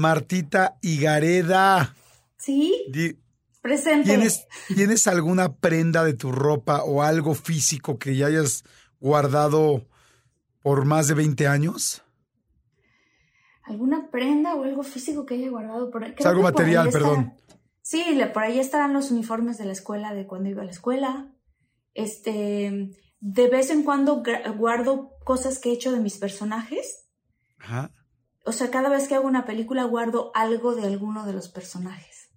Martita Higareda. Sí. Di- Presente. ¿Tienes, ¿Tienes alguna prenda de tu ropa o algo físico que ya hayas guardado por más de 20 años? ¿Alguna prenda o algo físico que haya guardado por ahí? Es algo por material, perdón. Sí, por ahí estarán los uniformes de la escuela de cuando iba a la escuela. Este, de vez en cuando guardo cosas que he hecho de mis personajes. Ajá. O sea, cada vez que hago una película guardo algo de alguno de los personajes.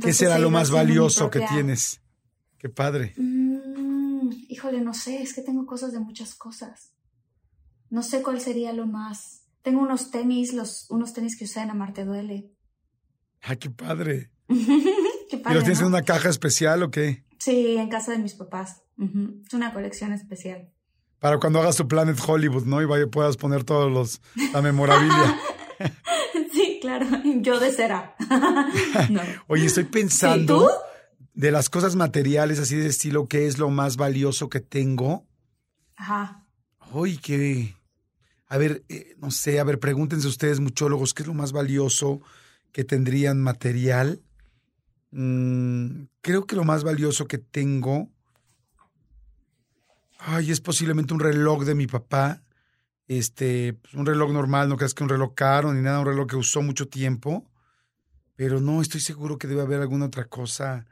¿Qué será lo más valioso que tienes? Qué padre. Mm, híjole, no sé, es que tengo cosas de muchas cosas. No sé cuál sería lo más. Tengo unos tenis, los, unos tenis que usé en Amarte Duele. Ay, qué padre. Qué ¿Y padre, los tienes ¿no? en una caja especial o qué? Sí, en casa de mis papás. Es una colección especial. Para cuando hagas tu Planet Hollywood, ¿no? Y vaya, puedas poner todos los la memorabilia. sí, claro. Yo de cera. no. Oye, estoy pensando ¿tú? de las cosas materiales así de estilo, ¿qué es lo más valioso que tengo? Ajá. Uy, que... A ver, eh, no sé, a ver, pregúntense ustedes, muchólogos, ¿qué es lo más valioso que tendrían material? Mm, creo que lo más valioso que tengo... Ay, es posiblemente un reloj de mi papá. Este, pues, un reloj normal, no creas que un reloj caro ni nada, un reloj que usó mucho tiempo. Pero no, estoy seguro que debe haber alguna otra cosa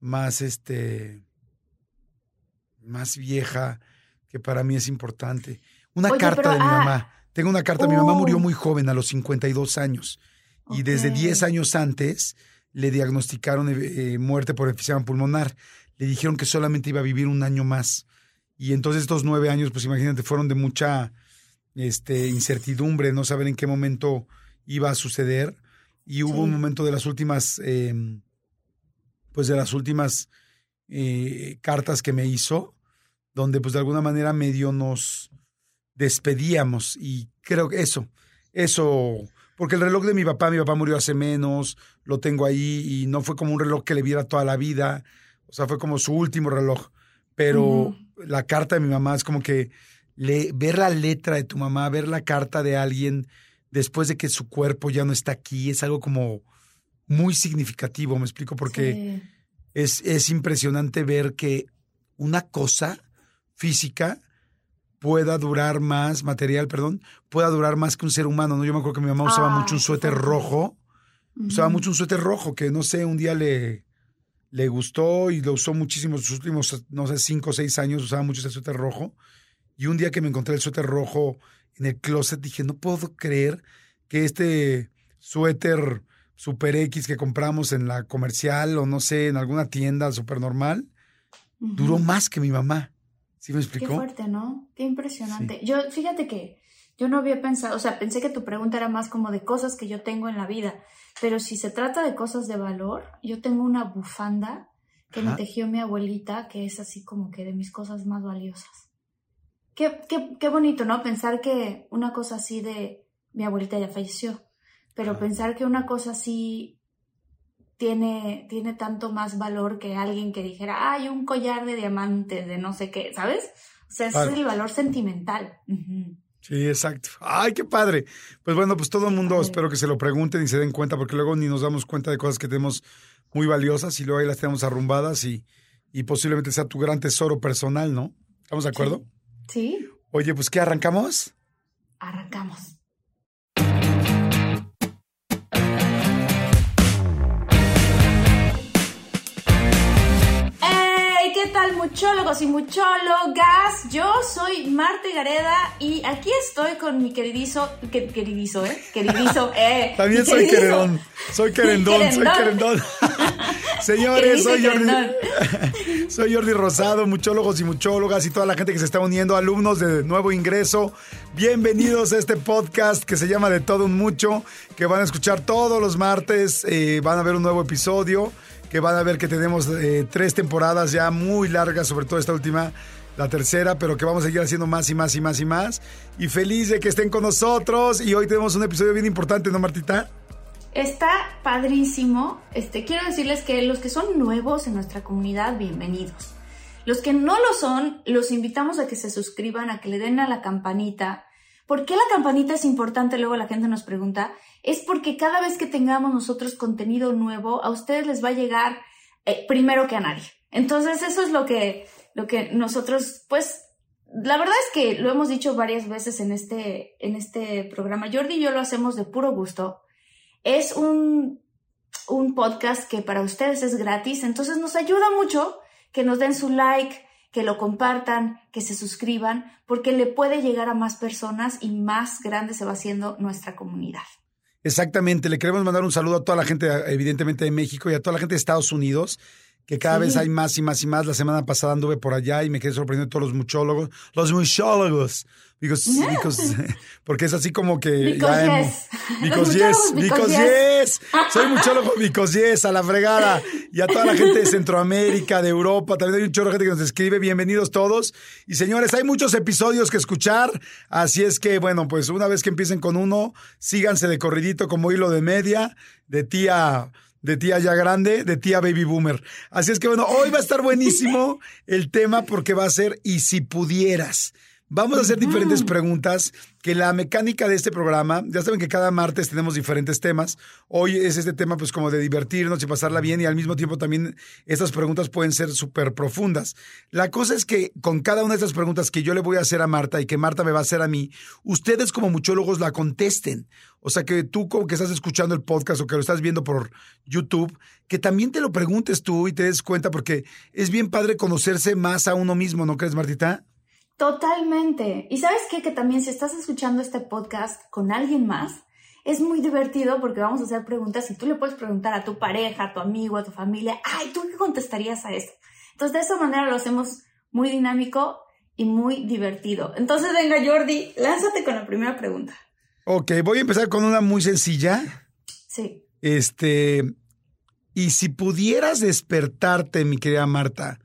más, este, más vieja que para mí es importante. Una Oye, carta pero, de mi ah, mamá. Tengo una carta. Mi mamá murió oh. muy joven, a los 52 años. Y desde Ok. 10 años antes le diagnosticaron eh, eh, muerte por enfisema pulmonar. Le dijeron que solamente iba a vivir un año más. Y entonces estos nueve años, pues imagínate, fueron de mucha este, incertidumbre, no saber en qué momento iba a suceder. Y hubo Sí. un momento de las últimas, eh, pues de las últimas eh, cartas que me hizo, donde pues de alguna manera medio nos despedíamos. Y creo que eso, eso, porque el reloj de mi papá, mi papá murió hace menos, lo tengo ahí y no fue como un reloj que le viera toda la vida, o sea, fue como su último reloj. Pero la carta de mi mamá es como que le, ver la letra de tu mamá, ver la carta de alguien después de que su cuerpo ya no está aquí, es algo como muy significativo, me explico, porque Sí. es, es impresionante ver que una cosa física pueda durar más, material, perdón, pueda durar más que un ser humano, ¿no? Yo me acuerdo que mi mamá usaba Ah, mucho un suéter rojo, usaba mucho un suéter rojo que, no sé, un día le, le gustó y lo usó muchísimo, sus últimos, no sé, cinco o seis años usaba mucho ese suéter rojo. Y un día que me encontré el suéter rojo en el closet, dije, no puedo creer que este suéter Super X que compramos en la comercial o no sé, en alguna tienda super normal, duró más que mi mamá. ¿Sí me Qué explicó? fuerte, ¿no? Qué impresionante. Yo, fíjate que yo no había pensado, o sea, pensé que tu pregunta era más como de cosas que yo tengo en la vida, pero si se trata de cosas de valor, yo tengo una bufanda que me tejió mi abuelita, que es así como que de mis cosas más valiosas. Qué, qué, qué bonito, ¿no? Pensar que una cosa así de mi abuelita ya falleció, pero Ajá. pensar que una cosa así tiene, tiene tanto más valor que alguien que dijera, hay un collar de diamantes, de no sé qué, ¿sabes? O sea, es el valor sentimental. Sí, exacto. Ay, qué padre. Pues bueno, pues todo el mundo espero que se lo pregunten y se den cuenta, porque luego ni nos damos cuenta de cosas que tenemos muy valiosas y luego ahí las tenemos arrumbadas y, y posiblemente sea tu gran tesoro personal, ¿no? ¿Estamos de acuerdo? Sí, Oye, pues ¿qué arrancamos? arrancamos. Muchólogos y muchólogas. Yo soy Marta Gareda y aquí estoy con mi queridizo, queridizo, ¿eh? Queridizo, eh. También soy queredón, soy querendón, soy querendón. Señores, soy Jordi, soy Jordi Rosado, muchólogos y muchólogas y toda la gente que se está uniendo, alumnos de nuevo ingreso. Bienvenidos a este podcast que se llama De Todo Un Mucho, que van a escuchar todos los martes, eh, van a ver un nuevo episodio que van a ver que tenemos eh, tres temporadas ya muy largas, sobre todo esta última, la tercera, pero que vamos a seguir haciendo más y más y más y más. Y feliz de que estén con nosotros. Y hoy tenemos un episodio bien importante, ¿no, Martita? Está padrísimo. Este, quiero decirles que los que son nuevos en nuestra comunidad, bienvenidos. Los que no lo son, los invitamos a que se suscriban, a que le den a la campanita. ¿Por qué la campanita es importante? Luego la gente nos pregunta es porque cada vez que tengamos nosotros contenido nuevo, a ustedes les va a llegar eh, primero que a nadie. Entonces, eso es lo que, lo que nosotros, pues, la verdad es que lo hemos dicho varias veces en este, en este programa. Jordi y yo lo hacemos de puro gusto. Es un, un podcast que para ustedes es gratis, entonces nos ayuda mucho que nos den su like, que lo compartan, que se suscriban, porque le puede llegar a más personas y más grande se va haciendo nuestra comunidad. Exactamente, le queremos mandar un saludo a toda la gente, evidentemente, de México y a toda la gente de Estados Unidos, que cada vez hay más y más y más. La semana pasada anduve por allá y me quedé sorprendido de todos los muchólogos. Los muchólogos. Because, because, porque es así como que. Because yes. Because yes. Because yes. Soy muchólogo because yes, a la fregada. Y a toda la gente de Centroamérica, de Europa. También hay un chorro de gente que nos escribe. Bienvenidos todos. Y señores, hay muchos episodios que escuchar. Así es que, bueno, pues una vez que empiecen con uno, síganse de corridito como hilo de media, de tía de tía ya grande, de tía baby boomer. Así es que bueno, hoy va a estar buenísimo el tema porque va a ser y si pudieras. Vamos a hacer diferentes preguntas, que la mecánica de este programa, ya saben que cada martes tenemos diferentes temas. Hoy es este tema pues como de divertirnos y pasarla bien y al mismo tiempo también estas preguntas pueden ser súper profundas. La cosa es que con cada una de estas preguntas que yo le voy a hacer a Marta y que Marta me va a hacer a mí, ustedes como muchólogos la contesten. O sea que tú como que estás escuchando el podcast o que lo estás viendo por YouTube, que también te lo preguntes tú y te des cuenta porque es bien padre conocerse más a uno mismo, ¿no crees, Martita? Totalmente. Y sabes qué? Que también si estás escuchando este podcast con alguien más, es muy divertido porque vamos a hacer preguntas y tú le puedes preguntar a tu pareja, a tu amigo, a tu familia, ay, ¿tú qué contestarías a esto? Entonces de esa manera lo hacemos muy dinámico y muy divertido. Entonces venga Jordi, lánzate con la primera pregunta. Ok, voy a empezar con una muy sencilla. Sí. Este, y si pudieras despertarte, mi querida Marta,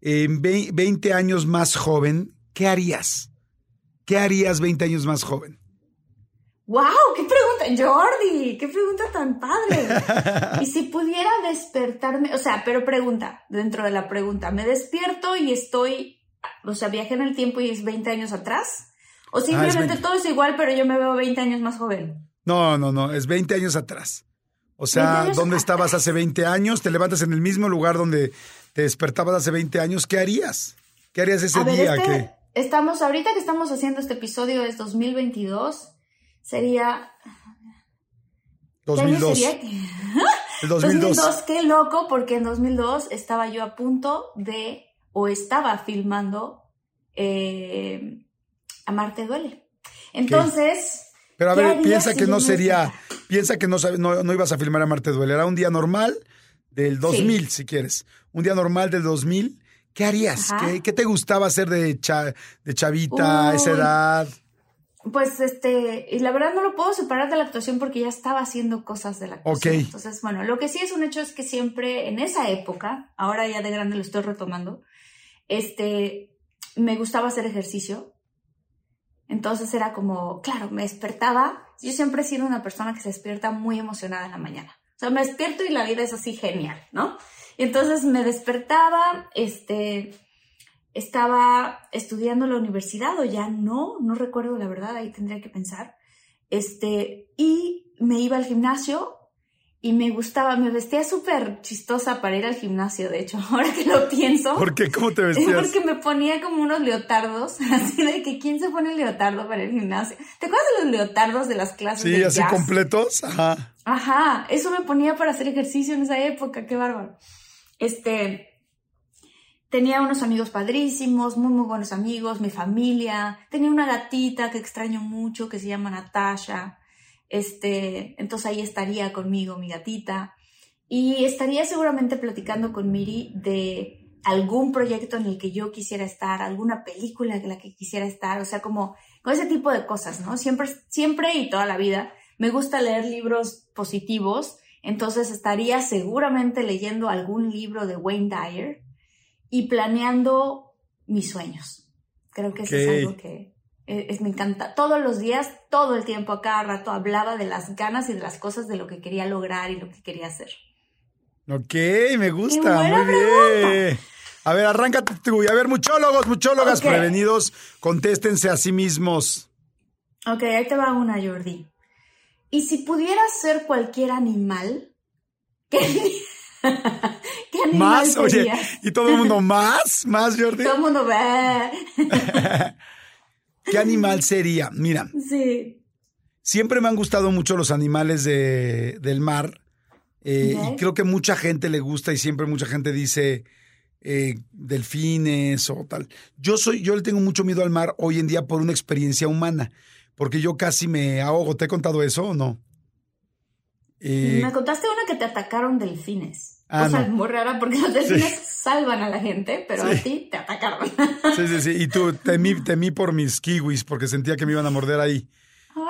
en 20 años más joven, ¿qué harías? ¿Qué harías 20 años más joven? ¡Wow! ¡Qué pregunta! Jordi, qué pregunta tan padre. y si pudiera despertarme, o sea, pero pregunta, dentro de la pregunta, ¿me despierto y estoy, o sea, viajé en el tiempo y es 20 años atrás? ¿O ah, simplemente todo es igual, pero yo me veo 20 años más joven? No, no, no, es 20 años atrás. O sea, ¿dónde estabas hace 20 años? Te levantas en el mismo lugar donde te despertabas hace 20 años. ¿Qué harías? ¿Qué harías ese día? Este estamos, ahorita que estamos haciendo este episodio es 2022, sería... 2002. sería? El 2002. Qué loco, porque en 2002 estaba yo a punto de, o estaba filmando eh, Amarte Duele. Entonces... Pero a ver, piensa que no sería, piensa que no, no, ibas a filmar Amarte Duele. Era un día normal del 2000, si quieres. Un día normal del 2000 ¿Qué harías? ¿Qué, te gustaba hacer de, de chavita a esa edad? Pues este, y la verdad no lo puedo separar de la actuación porque ya estaba haciendo cosas de la actuación. Entonces, bueno, lo que sí es un hecho es que siempre en esa época, ahora ya de grande lo estoy retomando, este, me gustaba hacer ejercicio. Entonces era como, claro, me despertaba. Yo siempre he sido una persona que se despierta muy emocionada en la mañana. O sea, me despierto y la vida es así genial, ¿no? Y entonces me despertaba, este, estaba estudiando en la universidad o ya no, no recuerdo la verdad, ahí tendría que pensar. Este, y me iba al gimnasio y me gustaba, me vestía súper chistosa para ir al gimnasio, de hecho, ahora que lo pienso. ¿Por qué? ¿Cómo te vestías? Porque me ponía como unos leotardos, así de que ¿quién se pone leotardo para el gimnasio? ¿Te acuerdas de los leotardos de las clases Sí, así completos, ajá. Ajá, eso me ponía para hacer ejercicio en esa época, qué bárbaro. Este, tenía unos amigos padrísimos, muy, muy buenos amigos, mi familia. Tenía una gatita que extraño mucho, que se llama Natasha. Este, entonces ahí estaría conmigo mi gatita. Y estaría seguramente platicando con Miri de algún proyecto en el que yo quisiera estar, alguna película en la que quisiera estar, o sea, como con ese tipo de cosas, ¿no? Siempre, siempre y toda la vida me gusta leer libros positivos, entonces estaría seguramente leyendo algún libro de Wayne Dyer y planeando mis sueños. Creo que eso es algo que es, me encanta. Todos los días, todo el tiempo, a cada rato, hablaba de las ganas y de las cosas de lo que quería lograr y lo que quería hacer. Ok, me gusta, muy bien. A ver, arráncate tú. A ver, muchólogos, muchólogas prevenidos, contéstense a sí mismos. Ok, ahí te va una, Jordi. Y si pudieras ser cualquier animal, ¿qué, animal ¿Más? Oye, ¿y todo el mundo más? ¿Más, Jordi? Todo el mundo. ¿Qué animal sería? Mira. Sí. Siempre me han gustado mucho los animales de, del mar. Eh, y creo que mucha gente le gusta y siempre mucha gente dice eh, delfines o tal. Yo soy, yo le tengo mucho miedo al mar hoy en día por una experiencia humana, porque yo casi me ahogo. ¿Te he contado eso o no? Eh, me contaste una que te atacaron delfines. Ah, o sea, muy rara porque los delfines salvan a la gente, pero a ti te atacaron. Sí, sí, sí. Y tú temí, temí por mis kiwis porque sentía que me iban a morder ahí.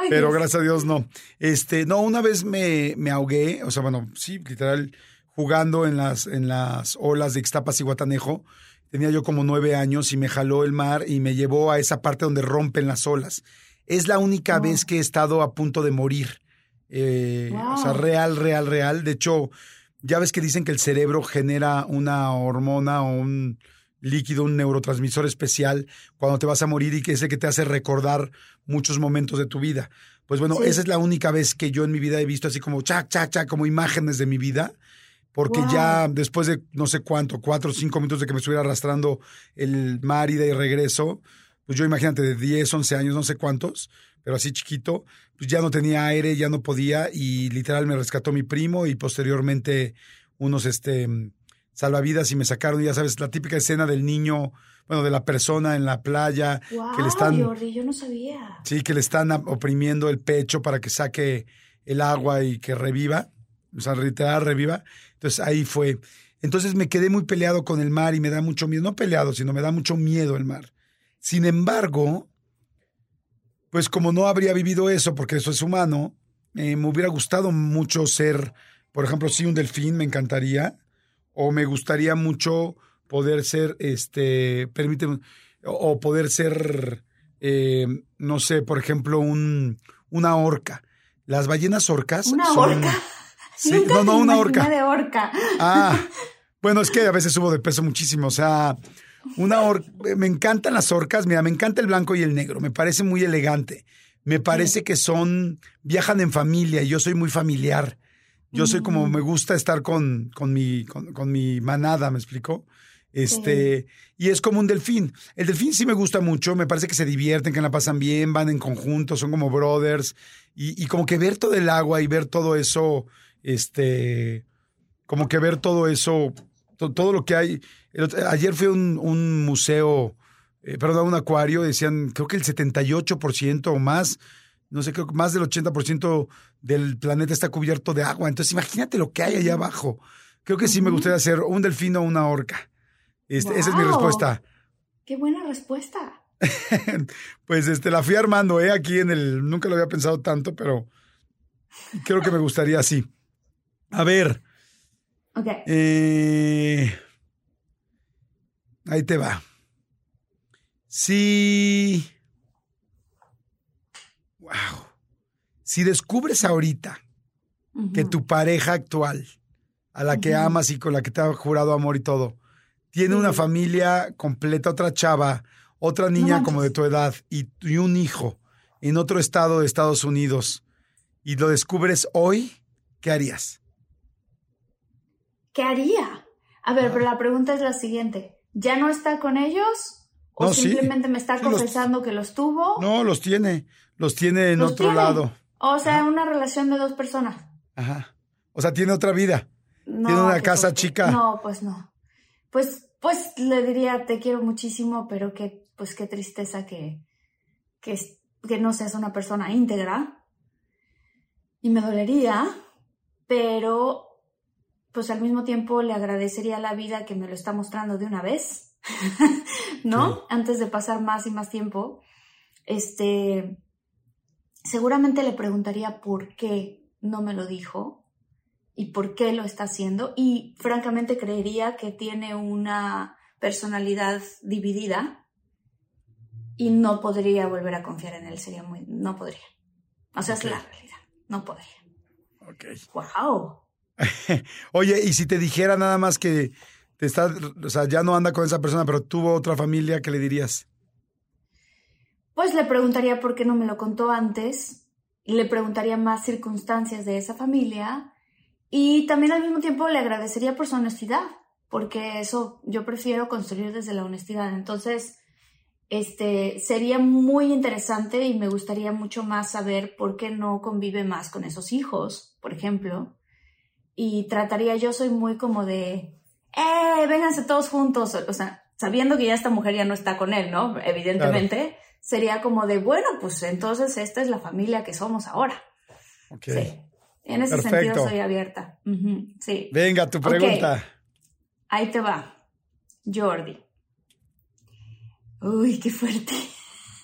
pero gracias a Dios no. Este, no, una vez me, me ahogué, o sea, bueno, sí, literal, jugando en las, en las olas de Ixtapas y Guatanejo. Tenía yo como nueve años y me jaló el mar y me llevó a esa parte donde rompen las olas. Es la única vez que he estado a punto de morir. Eh, o sea, real, real, real. De hecho, ya ves que dicen que el cerebro genera una hormona o un líquido, un neurotransmisor especial cuando te vas a morir y que es el que te hace recordar muchos momentos de tu vida. Pues bueno, esa es la única vez que yo en mi vida he visto así como cha, cha, cha, como imágenes de mi vida. Porque ya después de no sé cuánto, cuatro o cinco minutos de que me estuviera arrastrando el mar y de regreso, pues yo imagínate de 10, 11 años, no sé cuántos, pero así chiquito, pues ya no tenía aire, ya no podía y literal me rescató mi primo y posteriormente unos este salvavidas y me sacaron, ya sabes, la típica escena del niño, bueno, de la persona en la playa que le están yo no sabía. Sí, que le están oprimiendo el pecho para que saque el agua y que reviva, o sea, literal reviva. Entonces ahí fue. Entonces me quedé muy peleado con el mar y me da mucho miedo, no peleado, sino me da mucho miedo el mar. Sin embargo, pues como no habría vivido eso, porque eso es humano, eh, me hubiera gustado mucho ser, por ejemplo, sí, un delfín, me encantaría, o me gustaría mucho poder ser, este, permíteme, o poder ser, eh, no sé, por ejemplo, un, una orca. Las ballenas orcas. Una orca. Sí, no, no, una orca. de orca. Ah, bueno, es que a veces subo de peso muchísimo, o sea, una me encantan las orcas, mira, me encanta el blanco y el negro, me parece muy elegante. Me parece que son, viajan en familia y yo soy muy familiar. Yo soy como, mm. me gusta estar con, con, mi, con, mi manada, ¿me explico? Este, y es como un delfín. El delfín sí me gusta mucho, me parece que se divierten, que la pasan bien, van en conjunto, son como brothers. Y, y como que ver todo el agua y ver todo eso, este, como que ver todo eso, todo lo que hay ayer fui a un, museo, eh, perdón, un acuario, decían, creo que el 78% o más, no sé, creo que más del 80% del planeta está cubierto de agua. Entonces, imagínate lo que hay allá abajo. Creo que sí me gustaría hacer un delfín o una orca. Este, esa es mi respuesta. Qué buena respuesta. pues este, la fui armando, ¿eh? Aquí en el. Nunca lo había pensado tanto, pero creo que me gustaría así. A ver. Ok. Eh. Ahí te va. Si. Wow. Si descubres ahorita que tu pareja actual, a la que amas y con la que te ha jurado amor y todo, tiene una familia completa, otra chava, otra niña como de tu edad y, y un hijo en otro estado de Estados Unidos y lo descubres hoy, ¿qué harías? ¿Qué haría? A ver, pero la pregunta es la siguiente. ¿Ya no está con ellos? ¿O simplemente me está confesando que los tuvo? No, los tiene. Los tiene en otro lado. O sea, una relación de dos personas. Ajá. O sea, tiene otra vida. tiene una casa chica. No, pues no. pues, pues le diría, te quiero muchísimo, pero que, pues qué tristeza que, que, que no seas una persona íntegra. Y me dolería, pero pues al mismo tiempo le agradecería la vida que me lo está mostrando de una vez, ¿no? Antes de pasar más y más tiempo. Este, seguramente le preguntaría por qué no me lo dijo y por qué lo está haciendo y francamente creería que tiene una personalidad dividida y no podría volver a confiar en él, sería muy, no podría. O sea, es la realidad, no podría. Ok. Wow. Oye, y si te dijera nada más que te está, o sea, ya no anda con esa persona, pero tuvo otra familia, ¿qué le dirías? Pues le preguntaría por qué no me lo contó antes, le preguntaría más circunstancias de esa familia y también al mismo tiempo le agradecería por su honestidad, porque eso yo prefiero construir desde la honestidad. Entonces, este sería muy interesante y me gustaría mucho más saber por qué no convive más con esos hijos, por ejemplo. Y trataría, yo soy muy como de, ¡eh! Vénganse todos juntos. O sea, sabiendo que ya esta mujer ya no está con él, ¿no? Evidentemente, sería como de, bueno, pues entonces esta es la familia que somos ahora. Sí. En ese sentido soy abierta. Sí. Venga, tu pregunta. Ahí te va. Jordi. Uy, qué fuerte.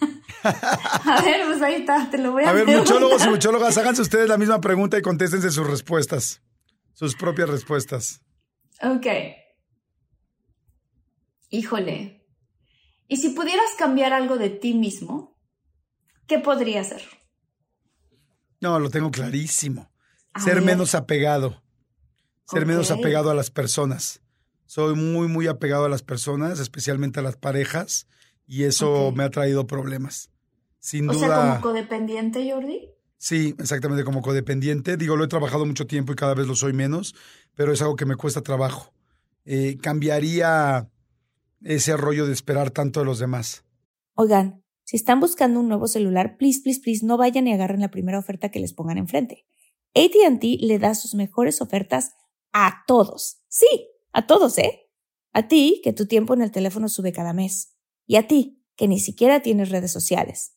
a ver, pues ahí está, te lo voy a A ver, muchólogos y muchólogas, háganse ustedes la misma pregunta y contéstense sus respuestas, sus propias respuestas. Ok. Híjole. ¿Y si pudieras cambiar algo de ti mismo, qué podría ser? No, lo tengo clarísimo. ser menos apegado. Ser menos apegado a las personas. Soy muy, muy apegado a las personas, especialmente a las parejas, y eso me ha traído problemas. Sin duda. O sea, como codependiente, Jordi. Sí, exactamente, como codependiente. Digo, lo he trabajado mucho tiempo y cada vez lo soy menos, pero es algo que me cuesta trabajo. Eh, cambiaría ese rollo de esperar tanto de los demás. Oigan, si están buscando un nuevo celular, please, please, please, no vayan y agarren la primera oferta que les pongan enfrente. ATT le da sus mejores ofertas a todos. Sí, a todos, ¿eh? A ti, que tu tiempo en el teléfono sube cada mes. Y a ti, que ni siquiera tienes redes sociales.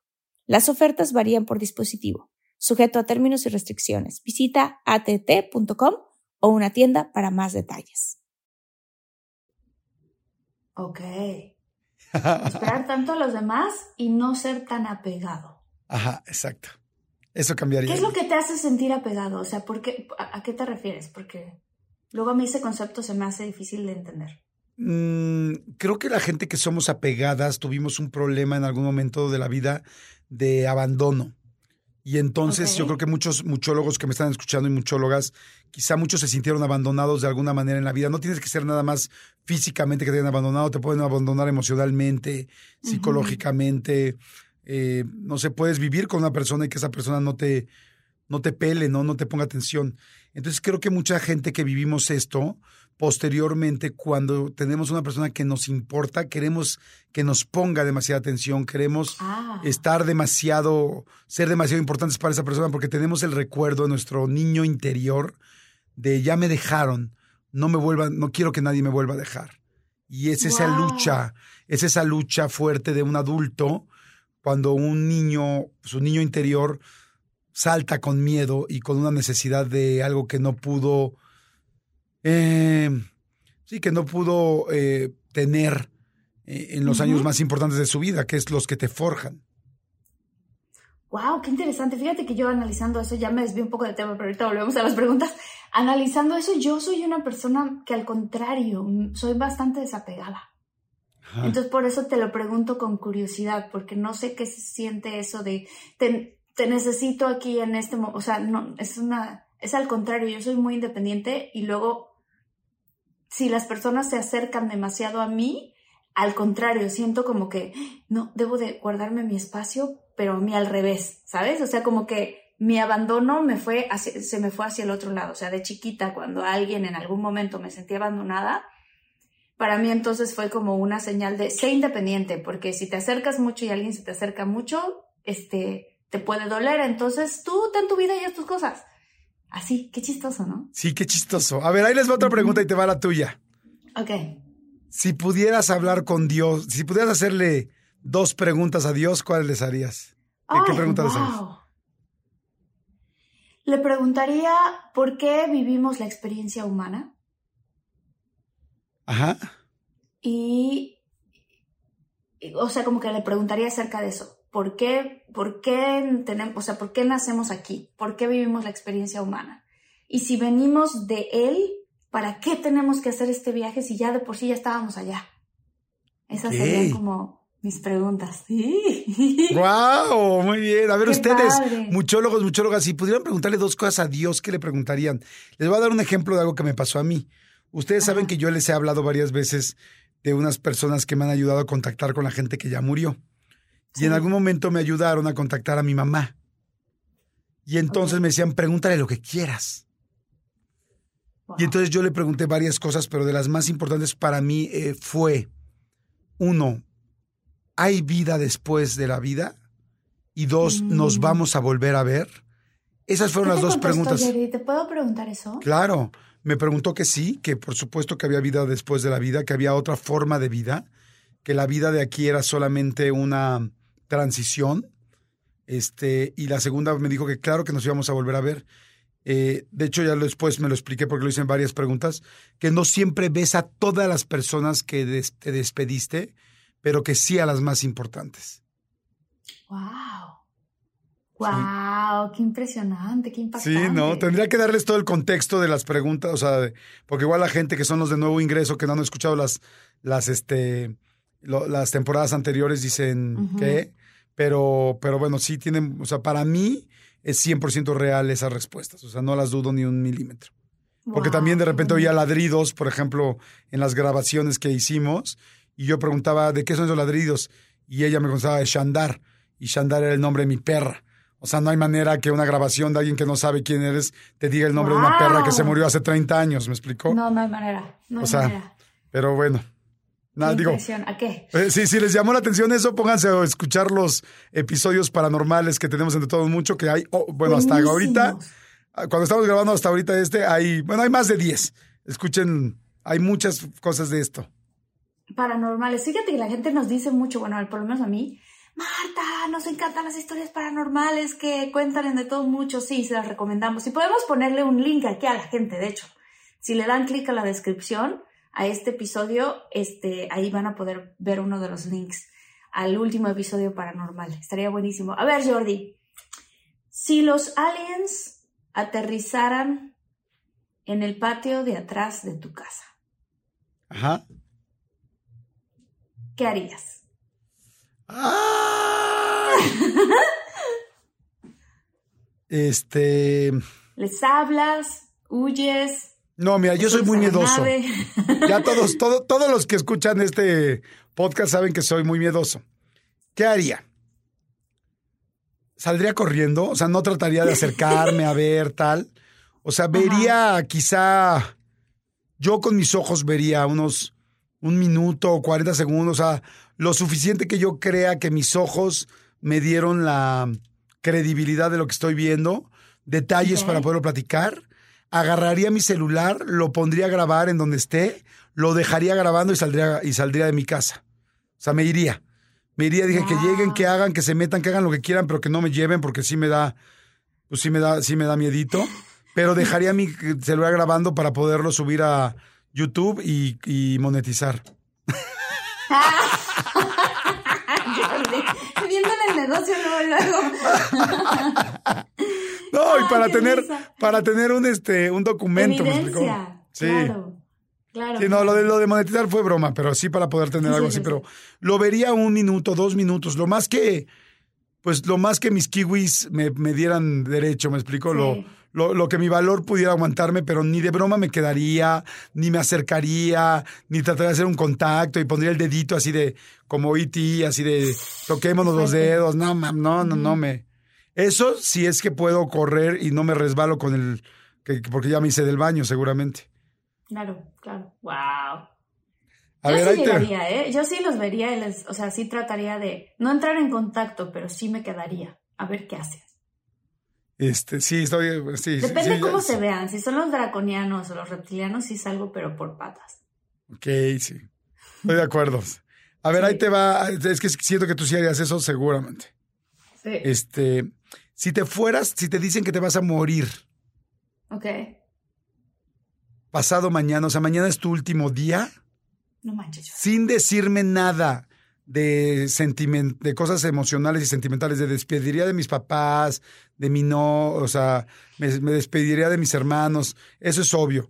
Las ofertas varían por dispositivo, sujeto a términos y restricciones. Visita att.com o una tienda para más detalles. Ok. Esperar tanto a los demás y no ser tan apegado. Ajá, exacto. Eso cambiaría. ¿Qué es lo que te hace sentir apegado? O sea, ¿por qué, a, qué te refieres? Porque luego a mí ese concepto se me hace difícil de entender. Mm, creo que la gente que somos apegadas tuvimos un problema en algún momento de la vida de abandono. Y entonces yo creo que muchos muchólogos que me están escuchando y muchólogas, quizá muchos se sintieron abandonados de alguna manera en la vida. No tienes que ser nada más físicamente que te hayan abandonado, te pueden abandonar emocionalmente, psicológicamente. Eh, no se puedes vivir con una persona y que esa persona no te, no te pele, ¿no? no te ponga atención. Entonces creo que mucha gente que vivimos esto, posteriormente, cuando tenemos una persona que nos importa, queremos que nos ponga demasiada atención, queremos ah. estar demasiado, ser demasiado importantes para esa persona porque tenemos el recuerdo de nuestro niño interior de ya me dejaron, no me vuelvan, no quiero que nadie me vuelva a dejar. Y es esa lucha, es esa lucha fuerte de un adulto cuando un niño, su niño interior salta con miedo y con una necesidad de algo que no pudo eh, sí, que no pudo eh, tener eh, en los años más importantes de su vida, que es los que te forjan. Wow, qué interesante. Fíjate que yo analizando eso, ya me desvío un poco de tema, pero ahorita volvemos a las preguntas. Analizando eso, yo soy una persona que al contrario, soy bastante desapegada. Entonces por eso te lo pregunto con curiosidad, porque no sé qué se siente eso de te, te necesito aquí en este momento. O sea, no, es una, es al contrario, yo soy muy independiente y luego si las personas se acercan demasiado a mí, al contrario, siento como que no, debo de guardarme mi espacio, pero a mí al revés, ¿sabes? O sea, como que mi abandono me fue se me fue hacia el otro lado. O sea, de chiquita, cuando alguien en algún momento me sentía abandonada, para mí entonces fue como una señal de sé independiente, porque si te acercas mucho y alguien se te acerca mucho, este, te puede doler. Entonces tú ten tu vida y haz tus cosas. Así, qué chistoso, ¿no? Sí, qué chistoso. A ver, ahí les va otra pregunta y te va la tuya. Ok. Si pudieras hablar con Dios, si pudieras hacerle dos preguntas a Dios, ¿cuáles les harías? ¿Qué, preguntas les harías? Le preguntaría por qué vivimos la experiencia humana. Ajá. Y, o sea, como que le preguntaría acerca de eso. ¿Por qué, por qué tenemos, o sea, por qué nacemos aquí? ¿Por qué vivimos la experiencia humana? Y si venimos de él, ¿para qué tenemos que hacer este viaje si ya de por sí ya estábamos allá? Esas serían como mis preguntas. Sí. ¡Wow! Muy bien. A ver, ustedes, muchólogos, muchólogas, si pudieran preguntarle dos cosas a Dios, ¿qué le preguntarían? Les voy a dar un ejemplo de algo que me pasó a mí. Ustedes saben que yo les he hablado varias veces de unas personas que me han ayudado a contactar con la gente que ya murió. Y en algún momento me ayudaron a contactar a mi mamá. Y entonces me decían, pregúntale lo que quieras. Y entonces yo le pregunté varias cosas, pero de las más importantes para mí eh, fue, uno, ¿hay vida después de la vida? Y dos, ¿nos mm. vamos a volver a ver? Esas fueron las dos preguntas. ¿Te puedo preguntar eso? Claro, me preguntó que sí, que por supuesto que había vida después de la vida, que había otra forma de vida, que la vida de aquí era solamente una transición. Este, y la segunda me dijo que claro que nos íbamos a volver a ver. Eh, de hecho, ya después me lo expliqué porque lo hice en varias preguntas, que no siempre ves a todas las personas que te despediste, pero que sí a las más importantes. ¡Wow! ¡Wow! ¡Qué impresionante! ¡Qué impactante! Sí, no, tendría que darles todo el contexto de las preguntas, o sea, porque igual la gente que son los de nuevo ingreso, que no han escuchado las, las, este, las temporadas anteriores, dicen que, pero, pero bueno, sí tienen, o sea, para mí es 100% real esas respuestas, o sea, no las dudo ni un milímetro. Porque también de repente oía ladridos, por ejemplo, en las grabaciones que hicimos, y yo preguntaba, ¿de qué son esos ladridos? Y ella me contaba de Shandar, y Shandar era el nombre de mi perra. O sea, no hay manera que una grabación de alguien que no sabe quién eres te diga el nombre de una perra que se murió hace 30 años, ¿me explicó? No, no hay manera. No o sea, pero bueno. Nada, digo, ¿A qué? Eh, sí, si les llamó la atención eso, pónganse a escuchar los episodios paranormales que tenemos entre todos mucho, que hay, oh, bueno, hasta ahorita, cuando estamos grabando hasta ahorita este, hay, bueno, hay más de 10. Escuchen, hay muchas cosas de esto paranormales. Fíjate que la gente nos dice mucho, bueno, por lo menos a mí, Marta, nos encantan las historias paranormales que cuentan de todo mucho. Sí, se las recomendamos. Y podemos ponerle un link aquí a la gente, de hecho. Si le dan clic a la descripción a este episodio, este, ahí van a poder ver uno de los links al último episodio paranormal. Estaría buenísimo. A ver, Jordi, si los aliens aterrizaran en el patio de atrás de tu casa. Ajá. ¿qué harías? este. ¿Les hablas? ¿Huyes? No, mira, yo soy muy miedoso. Ya todos, todos los que escuchan este podcast saben que soy muy miedoso. ¿Qué haría? ¿Saldría corriendo? O sea, no trataría de acercarme a ver tal. O sea, vería quizá. Yo con mis ojos vería unos un minuto o 40 segundos, o sea, lo suficiente que yo crea que mis ojos me dieron la credibilidad de lo que estoy viendo, detalles para poderlo platicar, agarraría mi celular, lo pondría a grabar en donde esté, lo dejaría grabando y saldría, y saldría de mi casa. O sea, me iría. Me iría, dije que lleguen, que hagan, que se metan, que hagan lo que quieran, pero que no me lleven porque sí me da, pues sí me da, sí me da miedito. Pero dejaría mi celular grabando para poderlo subir a, YouTube y, monetizar. Viéndole el negocio luego, no, y para tener, para tener un este, un documento, Evidencia, Sí. Claro. Claro. Sí, no, lo de, lo de monetizar fue broma, pero sí para poder tener algo así, pero lo vería un minuto, dos minutos, lo más que, pues lo más que mis kiwis me, dieran derecho, me explico, lo, lo, lo que mi valor pudiera aguantarme, pero ni de broma me quedaría, ni me acercaría, ni trataría de hacer un contacto y pondría el dedito así de, como E.T., así de, toquémonos los dedos, no, no, no, no me... Eso sí es que puedo correr y no me resbalo con el, que, porque ya me hice del baño seguramente. Claro, claro. Wow. A yo ver, sí ahí te- llegaría, ¿eh? Yo sí los vería, y les- o sea, sí trataría de no entrar en contacto, pero sí me quedaría a ver qué hacen. Este, sí, estoy, sí, Depende sí, cómo ya- se vean. Si son los draconianos o los reptilianos, sí salgo, pero por patas. Ok, sí. Estoy de acuerdo. A ver, ahí te va. Es que siento que tú sí harías eso seguramente. Sí. Este, si te fueras, si te dicen que te vas a morir Ok. pasado mañana, o sea, mañana es tu último día, No manches. yo- sin decirme nada de de cosas emocionales y sentimentales, de despediría de mis papás, de mi no, o sea, me, me despediría de mis hermanos, eso es obvio.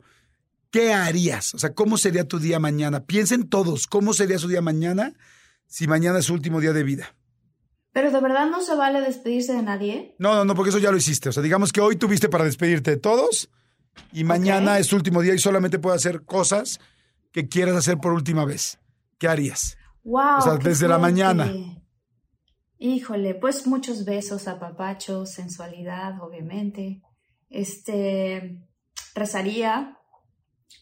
¿Qué harías? O sea, ¿cómo sería tu día mañana? Piensen todos, ¿cómo sería su día mañana si mañana es su último día de vida? Pero de verdad no se vale despedirse de nadie. No, no, no, porque eso ya lo hiciste. O sea, digamos que hoy tuviste para despedirte de todos y mañana es tu último día y solamente puedes hacer cosas que quieras hacer por última vez. ¿Qué harías? Wow. O sea, desde la mañana. Híjole, pues muchos besos, apapachos, sensualidad, obviamente. Este, rezaría,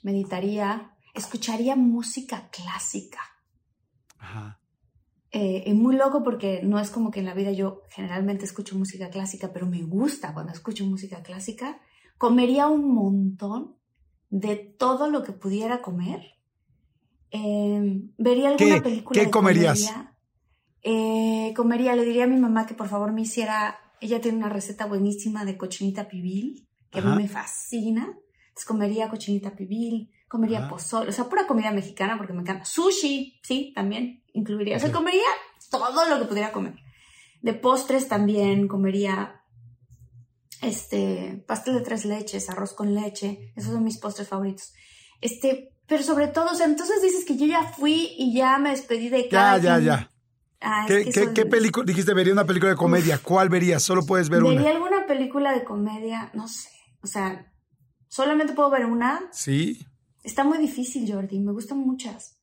meditaría, escucharía música clásica. Ajá. Eh, y muy loco porque no es como que en la vida yo generalmente escucho música clásica, pero me gusta cuando escucho música clásica. Comería un montón de todo lo que pudiera comer. Eh, vería alguna ¿Qué? película. ¿Qué de comerías? Eh, comería, le diría a mi mamá que por favor me hiciera. Ella tiene una receta buenísima de cochinita pibil, que a mí me fascina. Entonces comería cochinita pibil, comería Ajá. pozole, o sea, pura comida mexicana porque me encanta. Sushi, sí, también incluiría. O sea, comería todo lo que pudiera comer. De postres también comería este pastel de tres leches, arroz con leche. Esos son mis postres favoritos. Este, pero sobre todo, o sea, entonces dices que yo ya fui y ya me despedí de Ya, cada ya, quien. ya. Ah, ¿Qué, qué, película? Dijiste, vería una película de comedia. ¿Cuál verías? Solo puedes ver ¿Vería una. alguna película de comedia? No sé. O sea, solamente puedo ver una. Sí. Está muy difícil, Jordi. Me gustan muchas.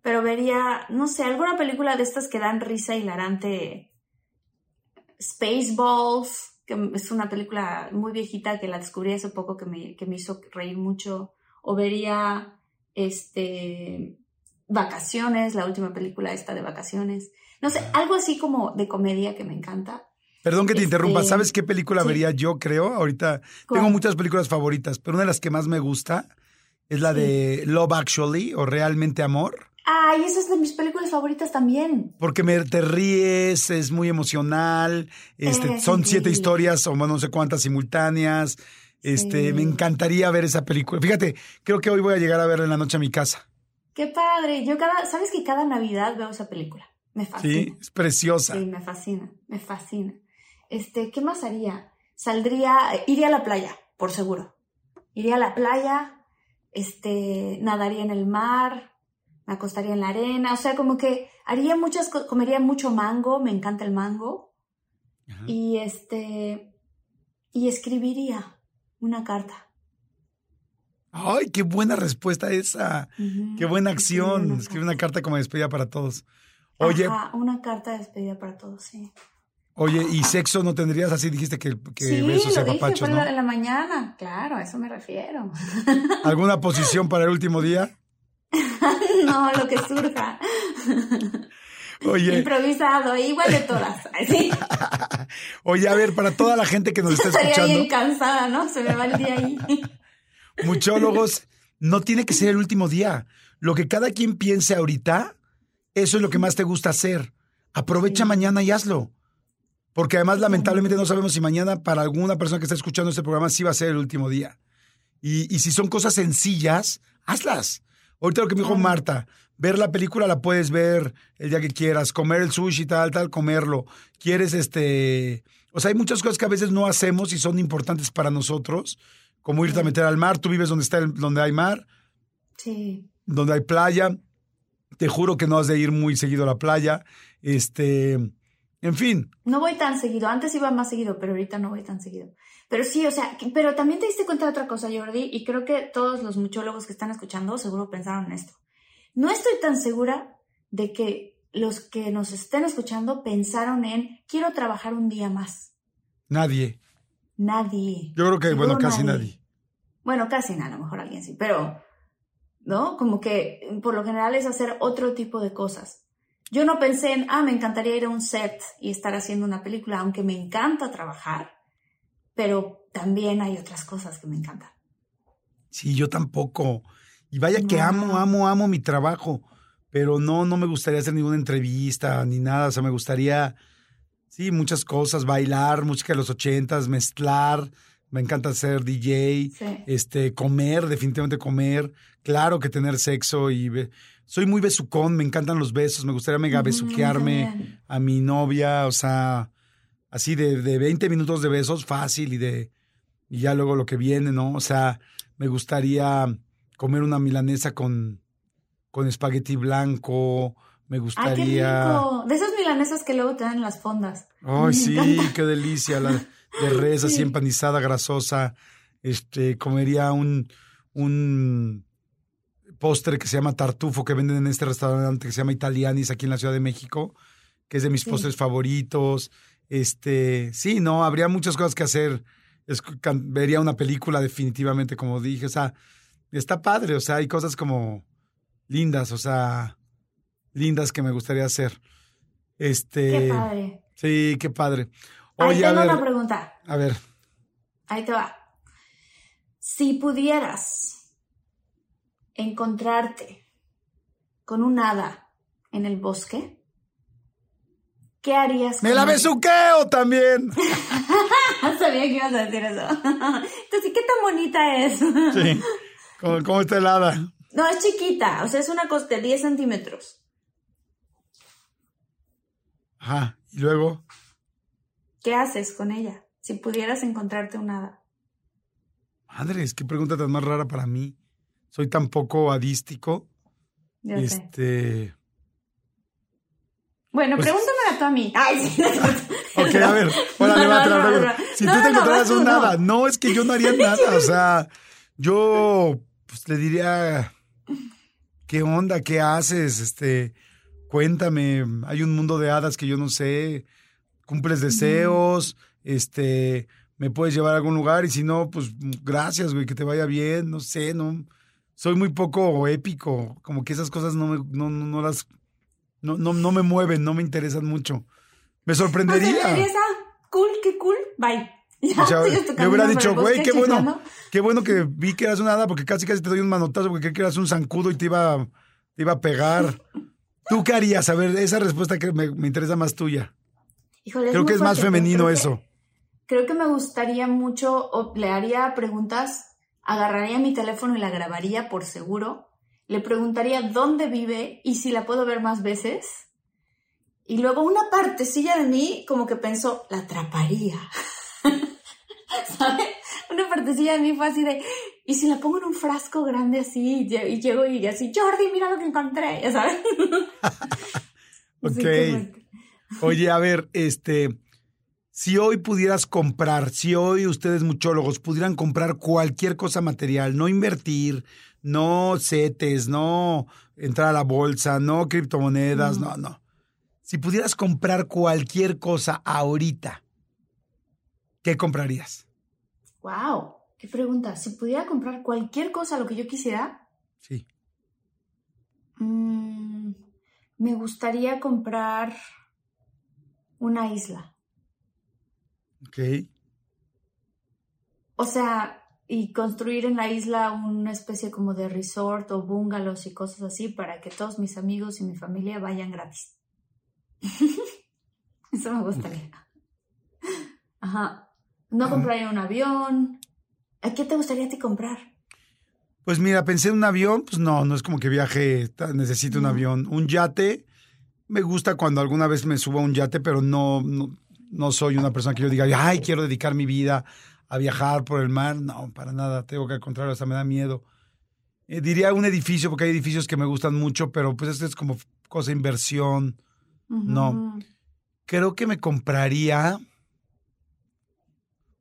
Pero vería, no sé, alguna película de estas que dan risa hilarante. Spaceballs, que es una película muy viejita que la descubrí hace poco que me, que me hizo reír mucho. O vería, este, Vacaciones, la última película esta de Vacaciones. No sé, algo así como de comedia que me encanta. Perdón que te Este, interrumpa. ¿Sabes qué película sí. vería yo, creo? Ahorita ¿Cuál? tengo muchas películas favoritas, pero una de las que más me gusta es la Sí. de Love Actually o Realmente Amor. Ay, esa es de mis películas favoritas también. Porque me, te ríes, es muy emocional, este, Es son siete historias o no sé cuántas simultáneas. Este, Sí. me encantaría ver esa película. Fíjate, creo que hoy voy a llegar a verla en la noche a mi casa. Qué padre. Yo cada, ¿sabes que cada Navidad veo esa película? Me Sí, fascina. es preciosa. Sí, me fascina, me fascina. Este, ¿qué más haría? Saldría, eh, iría a la playa, por seguro. Iría a la playa, este, nadaría en el mar, me acostaría en la arena, o sea, como que haría muchas cosas, comería mucho mango, me encanta el mango, Ajá. y este, y escribiría una carta. Ay, qué buena respuesta esa. Qué buena acción. una Escribe una carta como despedida para todos. Oye, Ajá, una carta de despedida para todos, sí. Oye, ¿y sexo no tendrías? Así dijiste que, que sí, besos y lo dije, apapachos, fue ¿no? en la mañana, claro, a eso me refiero. ¿Alguna posición para el último día? no, lo que surja. Oye, Improvisado, igual de todas. Oye, a ver, para toda la gente que nos está Estaría escuchando, bien cansada, ¿no? Se me va el día ahí. muchólogos, no tiene que ser el último día. Lo que cada quien piense ahorita, eso es lo que más te gusta hacer. Aprovecha Sí. mañana y hazlo. Porque además, lamentablemente, no sabemos si mañana para alguna persona que está escuchando este programa sí va a ser el último día. Y, y si son cosas sencillas, hazlas. Ahorita lo que me dijo. Marta, ver la película la puedes ver el día que quieras, comer el sushi, tal, tal, comerlo. Quieres, este... O sea, hay muchas cosas que a veces no hacemos y son importantes para nosotros, como irte a meter al mar. Tú vives donde, está el- donde hay mar, Sí. donde hay playa. Te juro que no has de ir muy seguido a la playa. Este, En fin. No voy tan seguido. Antes iba más seguido, pero ahorita no voy tan seguido. Pero sí, o sea, pero también te diste cuenta de otra cosa, Jordi, y creo que todos los muchólogos que están escuchando seguro pensaron en esto. No estoy tan segura de que los que nos estén escuchando pensaron en quiero trabajar un día más. Nadie. Nadie. Yo creo que, bueno, casi nadie. Bueno, casi nada, a lo mejor alguien sí, pero, ¿no? Como que por lo general es hacer otro tipo de cosas. Yo no pensé en, ah, me encantaría ir a un set y estar haciendo una película, aunque me encanta trabajar, pero también hay otras cosas que me encantan. Sí, yo tampoco. Y vaya que amo, amo, amo mi trabajo, pero no, no me gustaría hacer ninguna entrevista ni nada. O sea, me gustaría, sí, muchas cosas, bailar, música de los ochentas, mezclar. Me encanta ser DJ, este, comer, definitivamente comer. Claro que tener sexo y soy muy besucón, me encantan los besos, me gustaría mega besuquearme a mi novia, o sea, así de, de 20 minutos de besos, fácil y de, y ya luego lo que viene, ¿no? O sea, me gustaría comer una milanesa con, con espagueti blanco, me gustaría... Ay, qué rico. De esas milanesas que luego te dan en las fondas. Ay, sí, qué delicia, la de res así empanizada, grasosa. Este, comería un, un postre que se llama tartufo que venden en este restaurante que se llama Italianis aquí en la Ciudad de México, que es de mis postres favoritos. Este, sí, no, habría muchas cosas que hacer. vería una película definitivamente, como dije, o sea, está padre, o sea, hay cosas como lindas, o sea, lindas que me gustaría hacer. Este, qué padre. Sí, qué padre. Oye, Ahí tengo una pregunta. A ver. Ahí te va. Si pudieras encontrarte con un hada en el bosque, ¿qué harías? ¡Me la besuqueo también! Sabía que ibas a decir eso. Entonces, ¿qué tan bonita es? sí. ¿Cómo, está el hada? No, es chiquita. O sea, es una cosa de 10 centímetros. Ajá. ¿Y luego? ¿Qué haces con ella? Si pudieras encontrarte un hada. Madres, qué pregunta tan más rara para mí soy tan poco adístico. este. Bueno, pues, pregúntamela tú a mí. Ay, sí. ok, a ver, órale, va, Si tú te encontraras un nada, no, es que yo no haría nada. O sea, yo pues le diría, ¿qué onda? ¿Qué haces? Este, cuéntame, hay un mundo de hadas que yo no sé, cumples deseos, este, me puedes llevar a algún lugar y si no, pues gracias, güey, que te vaya bien, no sé, no soy muy poco épico, como que esas cosas no me, no, no, las, no, no, no, me mueven, no me interesan mucho. Me sorprendería. ¿Me cool, qué cool, bye. Ya, me hubiera dicho, güey, qué bueno, qué bueno que vi que eras una hada porque casi casi te doy un manotazo porque creí que eras un zancudo y te iba, te iba a pegar. ¿Tú qué harías? A ver, esa respuesta que me, me interesa más tuya. Híjole, creo que es más femenino eso. creo que me gustaría mucho, o le haría preguntas agarraría mi teléfono y la grabaría por seguro, le preguntaría dónde vive y si la puedo ver más veces. Y luego una partecilla de mí como que pensó, la atraparía. ¿Sabes? Una partecilla de mí fue así de, ¿y si la pongo en un frasco grande así? Y llego y así, Jordi, mira lo que encontré, ¿ya sabes? ok. Oye, a ver, este, si hoy pudieras comprar, si hoy ustedes muchólogos pudieran comprar cualquier cosa material, no invertir, no CETES, no entrar a la bolsa, no criptomonedas, no, no. Si pudieras comprar cualquier cosa ahorita, ¿qué comprarías? Wow, qué pregunta. Si pudiera comprar cualquier cosa, lo que yo quisiera. Sí. Mm, me gustaría comprar una isla. Ok. O sea, y construir en la isla una especie como de resort o bungalows y cosas así para que todos mis amigos y mi familia vayan gratis. Eso me gustaría. Ajá. No compraría un avión. ¿A qué te gustaría a ti comprar? Pues mira, pensé en un avión, pues no, no es como que viaje, necesito un avión. Un yate, me gusta cuando alguna vez me subo a un yate, pero no, no no soy una persona que yo diga, ay, quiero dedicar mi vida a viajar por el mar. No, para nada. Tengo que al contrario, hasta me da miedo. Eh, diría un edificio, porque hay edificios que me gustan mucho, pero pues esto es como cosa inversión. No. creo que me compraría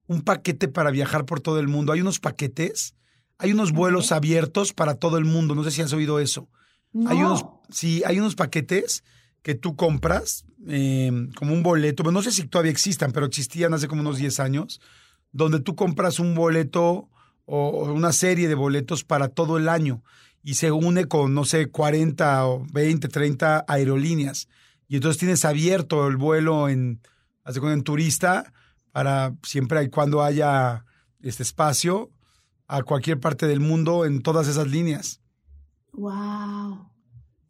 un paquete para viajar por todo el mundo. Hay unos paquetes, hay unos vuelos abiertos para todo el mundo. No sé si has oído eso. Hay unos, sí, hay unos paquetes que tú compras eh, como un boleto. no sé si todavía existan, pero existían hace como unos 10 años, donde tú compras un boleto o una serie de boletos para todo el año y se une con, no sé, 40 o 20, 30 aerolíneas. Y entonces tienes abierto el vuelo en, en turista para siempre y cuando haya este espacio a cualquier parte del mundo en todas esas líneas. Wow.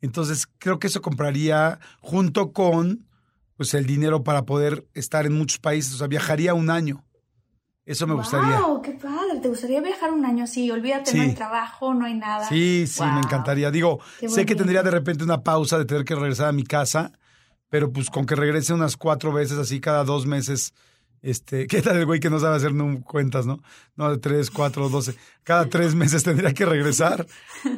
Entonces creo que eso compraría junto con pues el dinero para poder estar en muchos países. O sea, viajaría un año. Eso me gustaría. ¡Wow! ¡Qué padre! ¿Te gustaría viajar un año así? Olvídate, no hay trabajo, no hay nada. Sí, sí, me encantaría. Digo, sé que tendría de repente una pausa de tener que regresar a mi casa, pero pues con que regrese unas cuatro veces así cada dos meses. Este, ¿qué tal el güey que no sabe hacer cuentas, no? No, de tres, cuatro, doce. Cada tres meses tendría que regresar,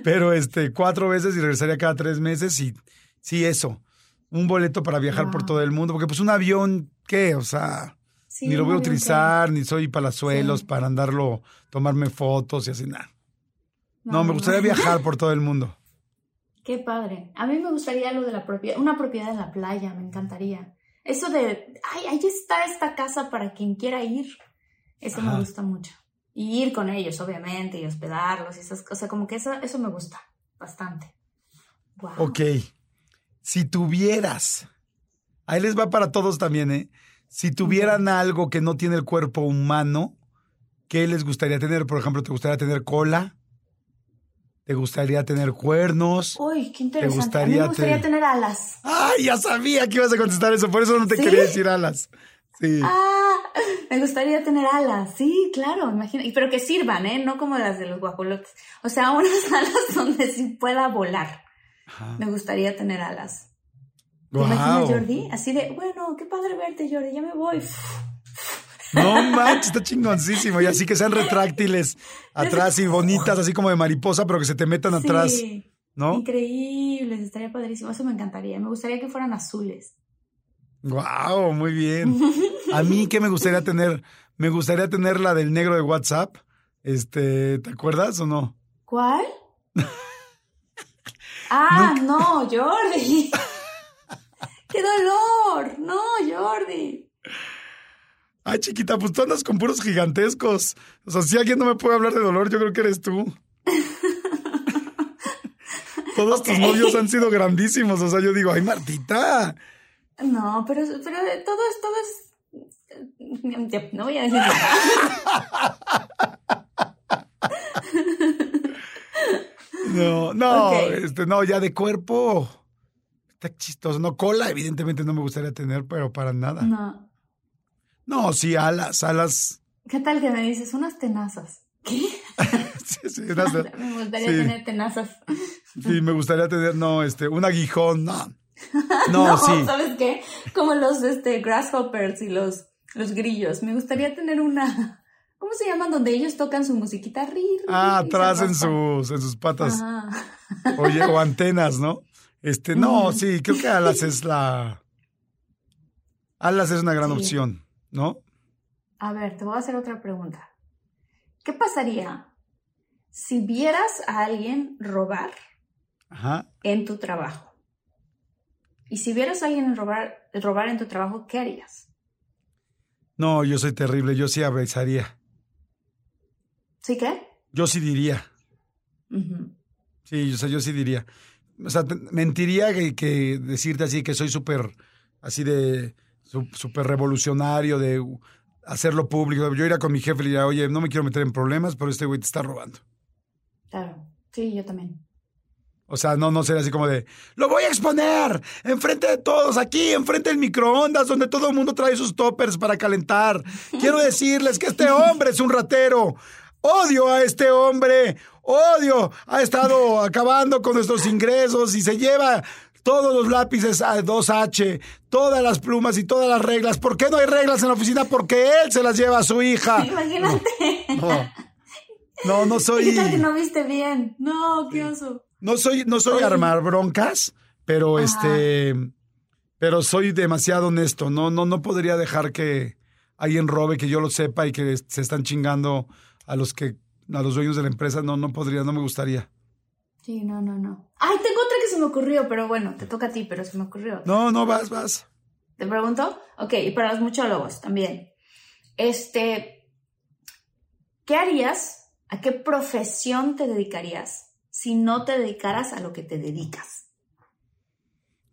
pero este, cuatro veces y regresaría cada tres meses y sí, eso. Un boleto para viajar por todo el mundo, porque pues un avión, ¿qué? O sea, ni lo voy a utilizar, ni soy palazuelos para andarlo, tomarme fotos y así, nada. No, me gustaría viajar por todo el mundo. Qué padre. A mí me gustaría lo de la propiedad, una propiedad en la playa, me encantaría. Eso de, ay, ahí está esta casa para quien quiera ir. Eso me gusta mucho. Y ir con ellos, obviamente, y hospedarlos y esas cosas. Como que eso, eso me gusta bastante. Wow. Ok. Si tuvieras, ahí les va para todos también, ¿eh? Si tuvieran algo que no tiene el cuerpo humano, ¿qué les gustaría tener? Por ejemplo, ¿te gustaría tener cola? ¿Te gustaría tener cuernos? Uy, qué interesante. ¿Te gustaría a mí me gustaría tener alas. ¡Ay, ya sabía que ibas a contestar eso! Por eso no te quería decir alas. Sí. Ah, me gustaría tener alas. Sí, claro, imagino. Pero que sirvan, ¿eh? No como las de los guajolotes. O sea, unas alas donde sí pueda volar. Me gustaría tener alas. ¿Te imaginas, Jordi? Así de, bueno, qué padre verte, Jordi, ya me voy. No manches, está chingoncísimo. Y así que sean retráctiles atrás y bonitas, así como de mariposa, pero que se te metan atrás. ¿No? Increíbles, estaría padrísimo. Eso me encantaría. Me gustaría que fueran azules. Wow, muy bien. A mí, ¿qué me gustaría tener? Me gustaría tener la del negro de WhatsApp. Este, ¿te acuerdas o no? ¿Cuál? ah, no, Jordi. ¡Qué dolor! No, Jordi. Ay, chiquita, pues tú andas con puros gigantescos. O sea, si alguien no me puede hablar de dolor, yo creo que eres tú. Todos tus novios han sido grandísimos. O sea, yo digo, ay, Martita. No, pero, pero todo es, todo es. No voy a decir nada. No, no, este, no, ya de cuerpo. Está chistoso. No, cola, evidentemente no me gustaría tener, pero para nada. No. No, sí, alas, alas. ¿Qué tal que me dices? Unas tenazas. ¿Qué? sí, sí, unas, me gustaría tener tenazas. Sí, me gustaría tener, no, este, un aguijón, no. No, sí. ¿sabes qué? Como los este, grasshoppers y los, los grillos. Me gustaría tener una. ¿Cómo se llaman? Donde ellos tocan su musiquita. ah, atrás en sus, en sus patas. Oye, o antenas, ¿no? Este, no, sí, creo que Alas es la. Alas es una gran opción, ¿no? A ver, te voy a hacer otra pregunta. ¿Qué pasaría si vieras a alguien robar en tu trabajo? Y si vieras a alguien robar, robar en tu trabajo, ¿qué harías? No, yo soy terrible, yo sí avisaría. ¿Sí qué? Yo sí diría. Sí, o sea, yo sí diría o sea, mentiría que, decirte así que soy súper, así de, súper revolucionario, de hacerlo público. Yo iría con mi jefe y diría, oye, no me quiero meter en problemas, pero este güey te está robando. Claro, sí, yo también. O sea, no, no ser así como de, lo voy a exponer enfrente de todos, aquí, enfrente del microondas, donde todo el mundo trae sus toppers para calentar. Quiero decirles que este hombre es un ratero. Odio a este hombre odio, ha estado acabando con nuestros ingresos y se lleva todos los lápices a 2H, todas las plumas y todas las reglas. ¿Por qué no hay reglas en la oficina? Porque él se las lleva a su hija. Imagínate. No, no, soy. ¿Qué tal que no viste bien? No, qué oso. No soy, no soy armar broncas, pero este. Pero soy demasiado honesto. No, no, no podría dejar que alguien robe, que yo lo sepa y que se están chingando a los que, a los dueños de la empresa. No, no podría, no me gustaría. Sí, no, no, no. Ay, tengo otra que se me ocurrió, pero bueno, te toca a ti, pero se me ocurrió. No, no, vas, vas. ¿Te pregunto? Ok, y para los muchólogos también. Este, ¿qué harías? ¿A qué profesión te dedicarías si no te dedicaras a lo que te dedicas?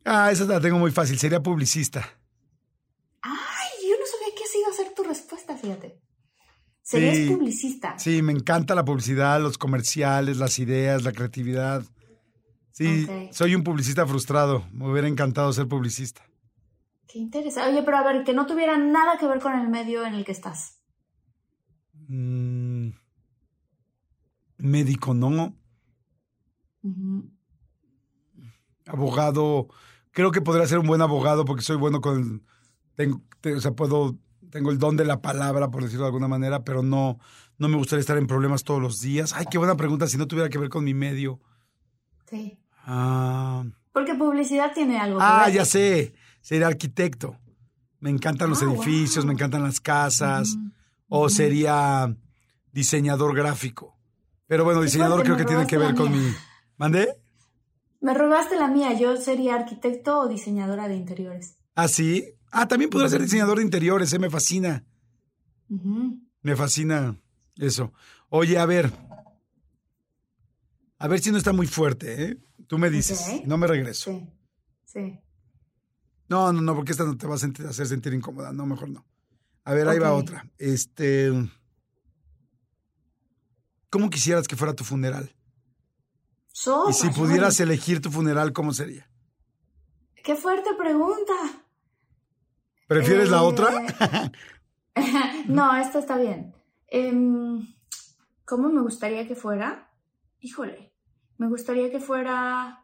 Ah, esa la tengo muy fácil. Sería publicista. Ay, yo no sabía que así iba a ser tu respuesta, fíjate. Serías publicista. Sí, me encanta la publicidad, los comerciales, las ideas, la creatividad. Sí, soy un publicista frustrado. Me hubiera encantado ser publicista. Qué interesante. Oye, pero a ver, que no tuviera nada que ver con el medio en el que estás. Mm, médico, ¿no? Abogado, creo que podría ser un buen abogado porque soy bueno con... Tengo, o sea, puedo... Tengo el don de la palabra, por decirlo de alguna manera, pero no, no me gustaría estar en problemas todos los días. Ay, qué buena pregunta, si no tuviera que ver con mi medio. Sí. Ah. Porque publicidad tiene algo. Que ah, ya sé. Sería arquitecto. Me encantan los ah, edificios, me encantan las casas. O sería diseñador gráfico. Pero bueno, diseñador creo que tiene que ver con mi. ¿Mandé? Me robaste la mía, yo sería arquitecto o diseñadora de interiores. ¿Ah, sí? Ah, también podría ser diseñador de interiores, ¿eh? me fascina. Me fascina eso. Oye, a ver. A ver si no está muy fuerte, ¿eh? Tú me dices, no me regreso. Sí, sí. No, no, no, porque esta no te va a hacer sentir incómoda. No, mejor no. A ver, ahí va otra. Este. ¿Cómo quisieras que fuera tu funeral? y si pudieras elegir tu funeral, ¿cómo sería? Qué fuerte pregunta. ¿Prefieres la otra? no, esta está bien. Em, ¿Cómo me gustaría que fuera? Híjole, me gustaría que fuera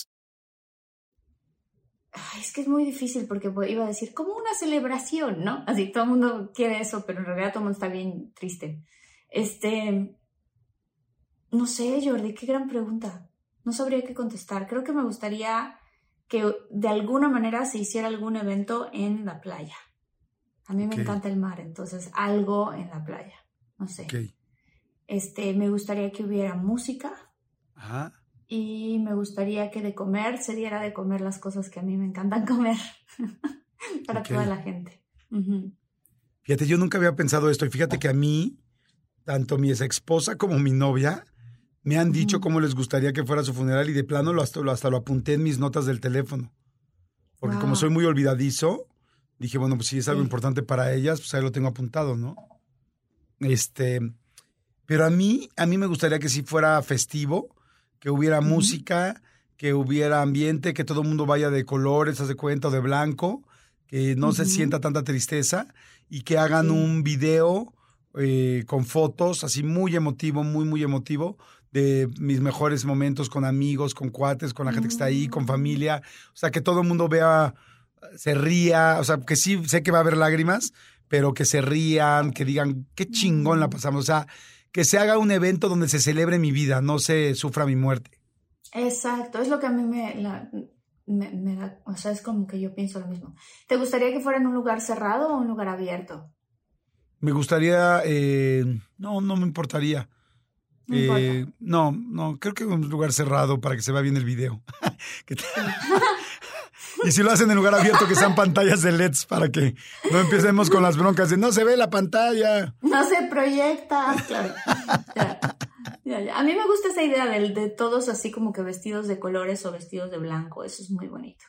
es que es muy difícil porque iba a decir, como una celebración, ¿no? Así todo el mundo quiere eso, pero en realidad todo el mundo está bien triste. Este, no sé, Jordi, qué gran pregunta. No sabría qué contestar. Creo que me gustaría que de alguna manera se hiciera algún evento en la playa. A mí me encanta el mar, entonces algo en la playa. No sé. Este, me gustaría que hubiera música. Ajá y me gustaría que de comer se diera de comer las cosas que a mí me encantan comer para toda la gente. Fíjate, yo nunca había pensado esto y fíjate que a mí, tanto mi ex esposa como mi novia, me han dicho cómo les gustaría que fuera su funeral y de plano lo hasta, lo, hasta lo apunté en mis notas del teléfono. Porque como soy muy olvidadizo, dije, bueno, pues si es algo importante para ellas, pues ahí lo tengo apuntado, ¿no? Este, pero a mí, a mí me gustaría que si fuera festivo, que hubiera música, que hubiera ambiente, que todo el mundo vaya de colores, haz de cuenta, o de blanco, que no se sienta tanta tristeza y que hagan un video eh, con fotos, así muy emotivo, muy, muy emotivo, de mis mejores momentos con amigos, con cuates, con la gente que está ahí, con mm. familia. O sea, que todo el mundo vea, se ría, o sea, que sí sé que va a haber lágrimas, pero que se rían, que digan, qué chingón la pasamos. O sea, que se haga un evento donde se celebre mi vida, no se sufra mi muerte. Exacto, es lo que a mí me, da, o sea, es como que yo pienso lo mismo. ¿Te gustaría que fuera en un lugar cerrado o un lugar abierto? Me gustaría, eh, no, no me importaría. No, eh, no, no, creo que un lugar cerrado para que se vea bien el video. Y si lo hacen en lugar abierto, que sean pantallas de LEDs para que no empecemos con las broncas de no se ve la pantalla. No se proyecta. Claro. A mí me gusta esa idea de, de, todos así como que vestidos de colores o vestidos de blanco. Eso es muy bonito.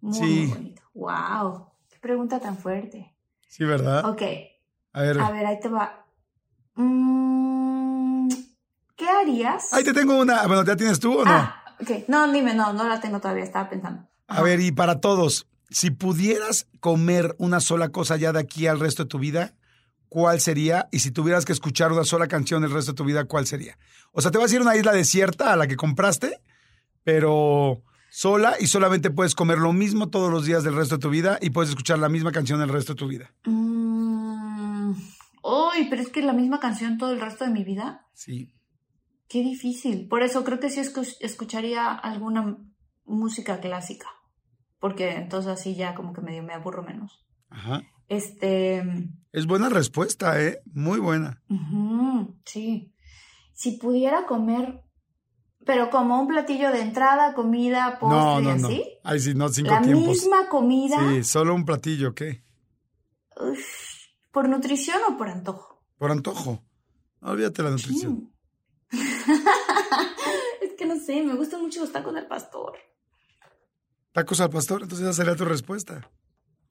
Muy, bonito. ¡Wow! Qué pregunta tan fuerte. Sí, ¿verdad? Ok. A ver. A ver, ahí te va. Mm, ¿Qué harías? Ahí te tengo una. Bueno, ¿ya tienes tú o no? Ah, ok. No, dime, no, no la tengo todavía. Estaba pensando. A ver, y para todos, si pudieras comer una sola cosa ya de aquí al resto de tu vida, ¿cuál sería? Y si tuvieras que escuchar una sola canción el resto de tu vida, ¿cuál sería? O sea, te vas a ir a una isla desierta a la que compraste, pero sola y solamente puedes comer lo mismo todos los días del resto de tu vida y puedes escuchar la misma canción el resto de tu vida. Mm, Uy, pero es que la misma canción todo el resto de mi vida. Sí. Qué difícil. Por eso creo que sí escu- escucharía alguna música clásica. Porque entonces así ya como que medio me aburro menos. Ajá. Este. Es buena respuesta, ¿eh? Muy buena. sí. Si pudiera comer. Pero como un platillo de entrada, comida, postre No, no. Ay, sí, no, cinco La tiempos. misma comida. Sí, solo un platillo, ¿qué? Uf, ¿Por nutrición o por antojo? Por antojo. Olvídate la nutrición. Es que no sé, me gustan mucho los tacos del pastor. Tacos al pastor, entonces esa sería tu respuesta.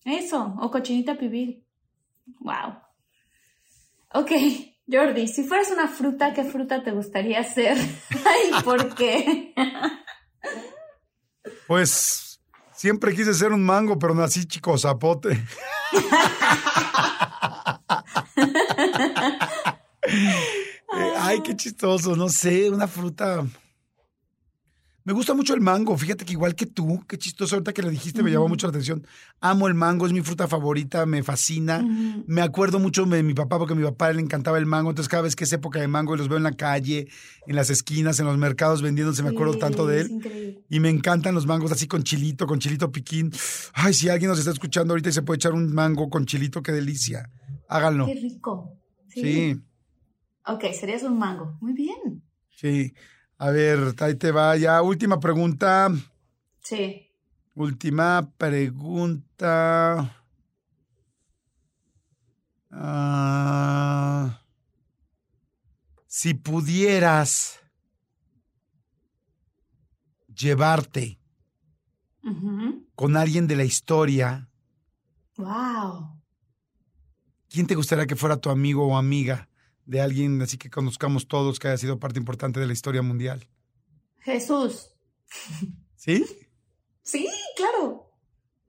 Eso, o cochinita pibil. Wow. Ok, Jordi, si fueras una fruta, ¿qué fruta te gustaría ser? Ay, ¿por qué? Pues siempre quise ser un mango, pero nací chico zapote. Eh, Ay, qué chistoso, no sé, una fruta. Me gusta mucho el mango, fíjate que igual que tú, qué chistoso, ahorita que le dijiste me llamó mucho la atención. Amo el mango, es mi fruta favorita, me fascina. Me acuerdo mucho de mi papá porque a mi papá le encantaba el mango, entonces cada vez que es época de mango y los veo en la calle, en las esquinas, en los mercados vendiéndose, me acuerdo Sí, tanto de él. Y me encantan los mangos así con chilito, con chilito piquín. Ay, si alguien nos está escuchando ahorita y se puede echar un mango con chilito, qué delicia. Háganlo. Qué rico. Sí. Sí, Ok, serías un mango. Muy bien. sí. A ver, ahí te va ya. Última pregunta. Sí. Última pregunta. Ah, si pudieras llevarte con alguien de la historia, Wow. ¿quién te gustaría que fuera tu amigo o amiga de alguien así que conozcamos todos que haya sido parte importante de la historia mundial? Jesús. ¿Sí? Sí, claro.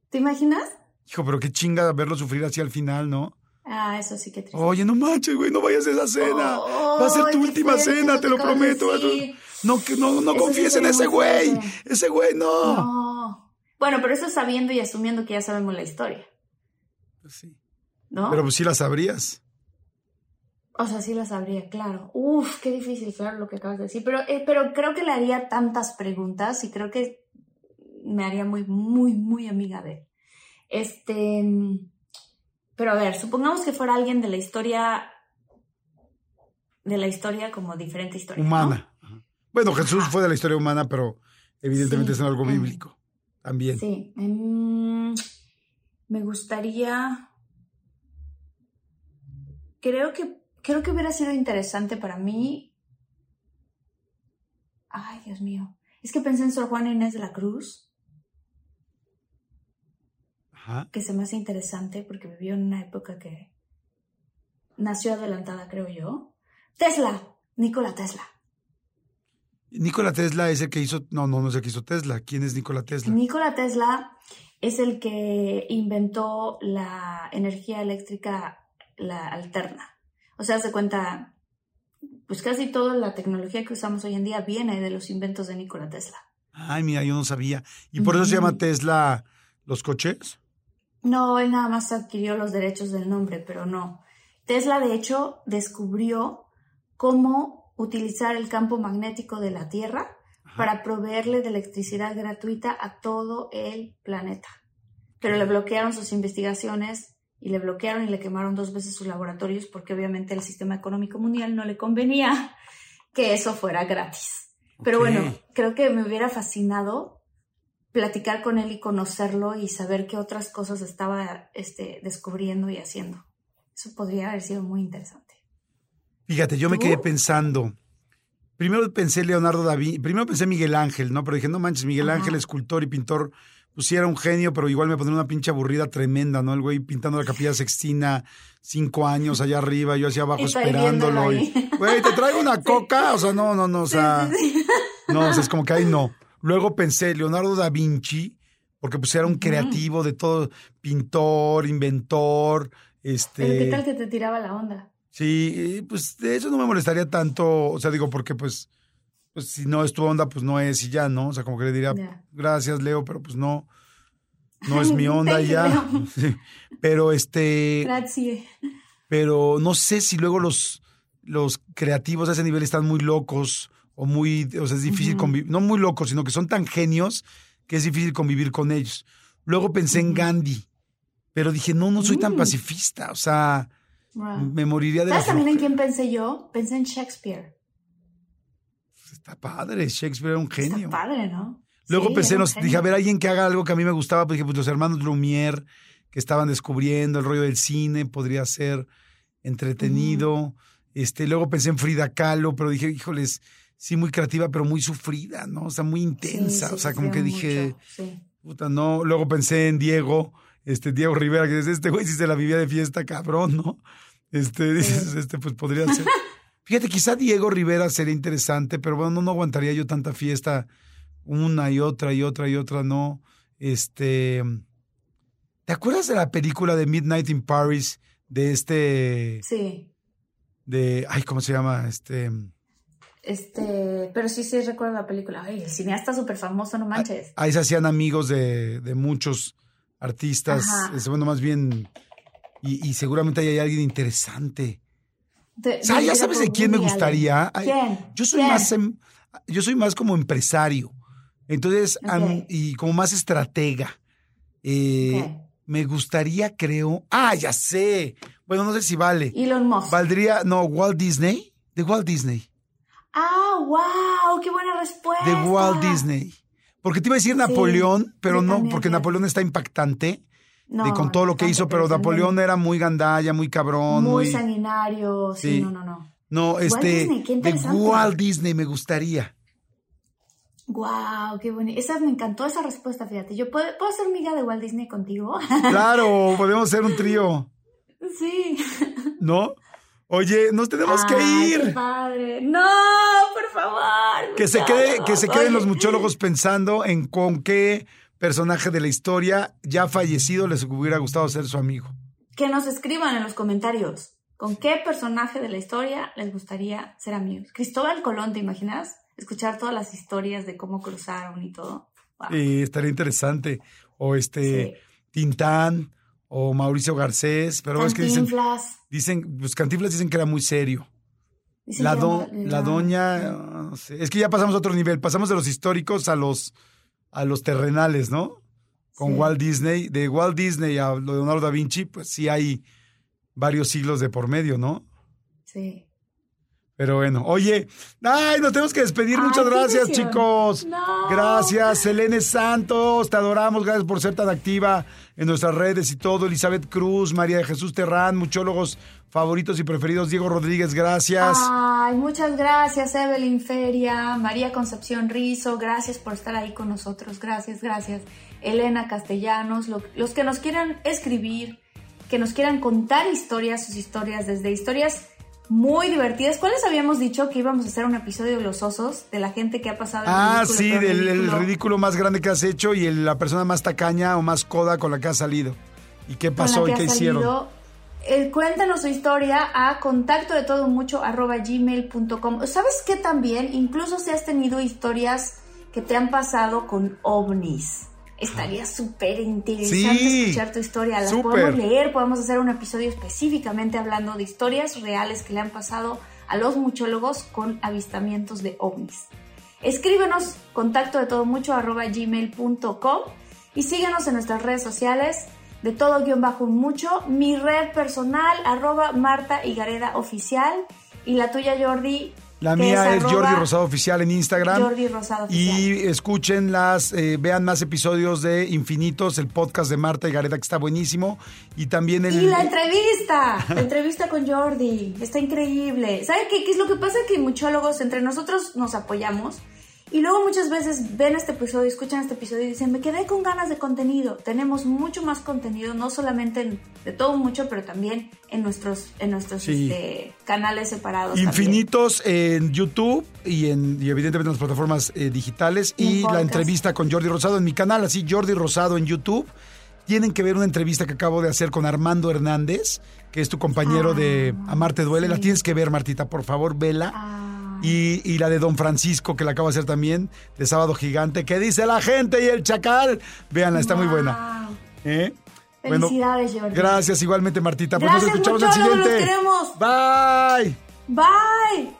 ¿Te imaginas? Hijo, pero qué chinga verlo sufrir así al final, ¿no? Ah, eso sí que triste. Oye, no manches, güey, no vayas a esa cena. Oh, Va a ser tu última cena, te lo prometo. No, que no, no Eso sí confíes en ese güey. Ese güey no. No. Bueno, pero eso es sabiendo y asumiendo que ya sabemos la historia, Pues sí. ¿no? Pero pues sí la sabrías. O sea, sí la sabría, claro. Uf, qué difícil, claro, lo que acabas de decir. Pero, eh, pero creo que le haría tantas preguntas y creo que me haría muy, muy, muy amiga de él. Este. Pero a ver, supongamos que fuera alguien de la historia. De la historia como diferente historia. ¿no? Humana. Ajá. Bueno, Jesús Ajá. fue de la historia humana, pero evidentemente Sí. es algo bíblico. También. Sí. me gustaría. Creo que, creo que hubiera sido interesante para mí. Ay, Dios mío. Es que pensé en Sor Juana Inés de la Cruz, Ajá. que se me hace interesante porque vivió en una época que nació adelantada, creo yo. Tesla, Nikola Tesla. Nikola Tesla es el que hizo. No, no, no es el que hizo Tesla. ¿Quién es Nikola Tesla? Nikola Tesla es el que inventó la energía eléctrica la alterna. O sea, se cuenta, pues casi toda la tecnología que usamos hoy en día viene de los inventos de Nikola Tesla. Ay, mira, yo no sabía. ¿Y por eso se llama. Tesla los coches? No, él nada más adquirió los derechos del nombre, pero no. Tesla, de hecho, descubrió cómo utilizar el campo magnético de la Tierra para proveerle de electricidad gratuita a todo el planeta. Pero le bloquearon sus investigaciones y le bloquearon y le quemaron dos veces sus laboratorios porque obviamente el sistema económico mundial no le convenía que eso fuera gratis. Pero bueno, creo que me hubiera fascinado platicar con él y conocerlo y saber qué otras cosas estaba este, descubriendo y haciendo. Eso podría haber sido muy interesante. Fíjate, yo me quedé pensando. Primero pensé Leonardo da Vinci, primero pensé Miguel Ángel, ¿no? Pero dije, no manches, Miguel Ajá. Ángel, escultor y pintor, pues sí era un genio, pero igual me pondría una pinche aburrida tremenda, ¿no? El güey pintando la capilla sextina, cinco años allá arriba, yo hacia abajo esperándolo. Y, güey, ¿te traigo una coca? O sea, no, no, no, o sea, Sí, sí, sí. no, o sea, es como que ahí no. Luego pensé, Leonardo da Vinci, porque pues era un creativo de todo, pintor, inventor, este... Pero qué tal que te tiraba la onda. Sí, pues de eso no me molestaría tanto, o sea, digo, porque pues, pues si no es tu onda, pues no es y ya, ¿no? O sea, como que le diría, gracias, Leo, pero pues no, no es mi onda y ya. Sí. Pero este, Gracias. pero no sé si luego los, los creativos a ese nivel están muy locos o muy, o sea, es difícil convivir, no muy locos, sino que son tan genios que es difícil convivir con ellos. Luego pensé en Gandhi, pero dije, no, no soy tan Mm. pacifista, o sea, Wow. me moriría de ¿Sabes también en quién pensé yo? Pensé en Shakespeare. Está padre, Shakespeare era un genio. Está padre, ¿no? Luego Sí, pensé, nos, dije, a ver, alguien que haga algo que a mí me gustaba, pues dije, pues los hermanos Lumière, que estaban descubriendo el rollo del cine, podría ser entretenido. Este, luego pensé en Frida Kahlo, pero dije, híjoles, sí, muy creativa, pero muy sufrida, ¿no? O sea, muy intensa. sí, o sea, como que dije, mucho, puta, no. Luego pensé en Diego, este, Diego Rivera, que dices, este güey sí se la vivía de fiesta, cabrón, ¿no? Este, dices, este, pues podría ser. Fíjate, quizá Diego Rivera sería interesante, pero bueno, no, no aguantaría yo tanta fiesta una y otra y otra y otra, no. Este. ¿Te acuerdas de la película de Midnight in Paris? De este. Sí. de. Ay, ¿cómo se llama? Este. Este, pero sí, sí recuerdo la película. Ay, el cineasta súper famoso, no manches. Ahí se hacían amigos de, de muchos artistas. Ajá. bueno, más bien. Y, y seguramente ahí hay alguien interesante. De- ya sabes de quién me gustaría. Ay, ¿Quién? Yo soy ¿Quién? más em- yo soy más como empresario. Entonces, y como más estratega. Eh. Me gustaría, creo. Ah, ya sé. Bueno, no sé si vale. Elon Musk. Valdría, no, Walt Disney. De Walt Disney. Ah, wow, qué buena respuesta. De Walt Disney. Porque te iba a decir Napoleón, pero no, porque. Napoleón está impactante No, de con todo lo que hizo, pero Napoleón era muy gandalla, muy cabrón, muy, muy. sanguinario. Sí, Sí. no, no, no. No, este. Disney, qué de. Walt Disney me gustaría. Wow, qué bonito. Esa me encantó esa respuesta, fíjate. Yo puedo, puedo ser amiga de Walt Disney contigo. Claro, podemos ser un trío, sí. ¿no? Oye, nos tenemos que ir. Qué padre. No, por favor. Que se quede, que se queden Oye, los muchólogos pensando en con qué personaje de la historia ya fallecido les hubiera gustado ser su amigo. Que nos escriban en los comentarios. ¿Con qué personaje de la historia les gustaría ser amigos? Cristóbal Colón, ¿te imaginas? Escuchar todas las historias de cómo cruzaron y todo. Wow. Sí, estaría interesante. O este Tintán o Mauricio Garcés, pero es que dicen, dicen, pues Cantinflas dicen que era muy serio. La, do- la doña, no sé. es que ya pasamos a otro nivel, pasamos de los históricos a los, a los terrenales, ¿no? Con Sí. Walt Disney, de Walt Disney a Leonardo da Vinci, pues sí hay varios siglos de por medio, ¿no? Sí. Pero bueno, oye, ay, nos tenemos que despedir. Ay, Muchas gracias, chicos. No. Gracias, Selene Santos, te adoramos, gracias por ser tan activa en nuestras redes y todo. Elizabeth Cruz, María de Jesús Terrán, muchólogos favoritos y preferidos. Diego Rodríguez, gracias. Ay, muchas gracias, Evelyn Feria, María Concepción Rizo, gracias por estar ahí con nosotros, gracias, gracias. Elena Castellanos, lo- los que nos quieran escribir, que nos quieran contar historias, sus historias, desde historias muy divertidas. ¿Cuáles habíamos dicho que íbamos a hacer un episodio de los osos, de la gente que ha pasado el Ah, ridículo, sí, del el ridículo? más grande que has hecho y el- la persona más tacaña o más coda con la que has salido. ¿Y qué pasó y qué hicieron? salido. Eh, cuéntanos su historia a contacto de todo mucho arroba gmail.com. ¿Sabes qué también? Incluso si has tenido historias que te han pasado con ovnis. Estaría súper interesante Sí, escuchar tu historia. Súper. podemos leer, podemos hacer un episodio específicamente hablando de historias reales que le han pasado a los muchólogos con avistamientos de ovnis. Escríbenos contacto de todo mucho arroba gmail.com y síguenos en nuestras redes sociales de todo guion bajo mucho, mi red personal arroba Marta Higareda oficial y la tuya Jordi. La mía es, Jordi Rosado Oficial en Instagram. Jordi Rosado oficial. Y escuchen las, eh, vean más episodios de Infinitos, el podcast de Marta y Gareda, que está buenísimo. Y también el. Y la entrevista, la entrevista con Jordi, está increíble. ¿Sabe qué, qué es lo que pasa? Que muchólogos entre nosotros nos apoyamos Y luego muchas veces ven este episodio, escuchan este episodio y dicen, me quedé con ganas de contenido. Tenemos mucho más contenido, no solamente de todo mucho, pero también en nuestros, en nuestros este, canales separados. Infinitos en YouTube y, en, evidentemente en las plataformas eh, digitales. Y, la entrevista con Jordi Rosado en mi canal, así Jordi Rosado en YouTube. Tienen que ver una entrevista que acabo de hacer con Armando Hernández, que es tu compañero de ah, Amarte Duele. La tienes que ver, Martita, por favor, vela. Ah. Y, la de Don Francisco, que la acabo de hacer también, de Sábado Gigante, que dice la gente y el chacal. Véanla, está muy buena. ¿Eh? Felicidades, Jordi. Gracias, igualmente, Martita. Pues nos escuchamos el siguiente. Bye. Bye.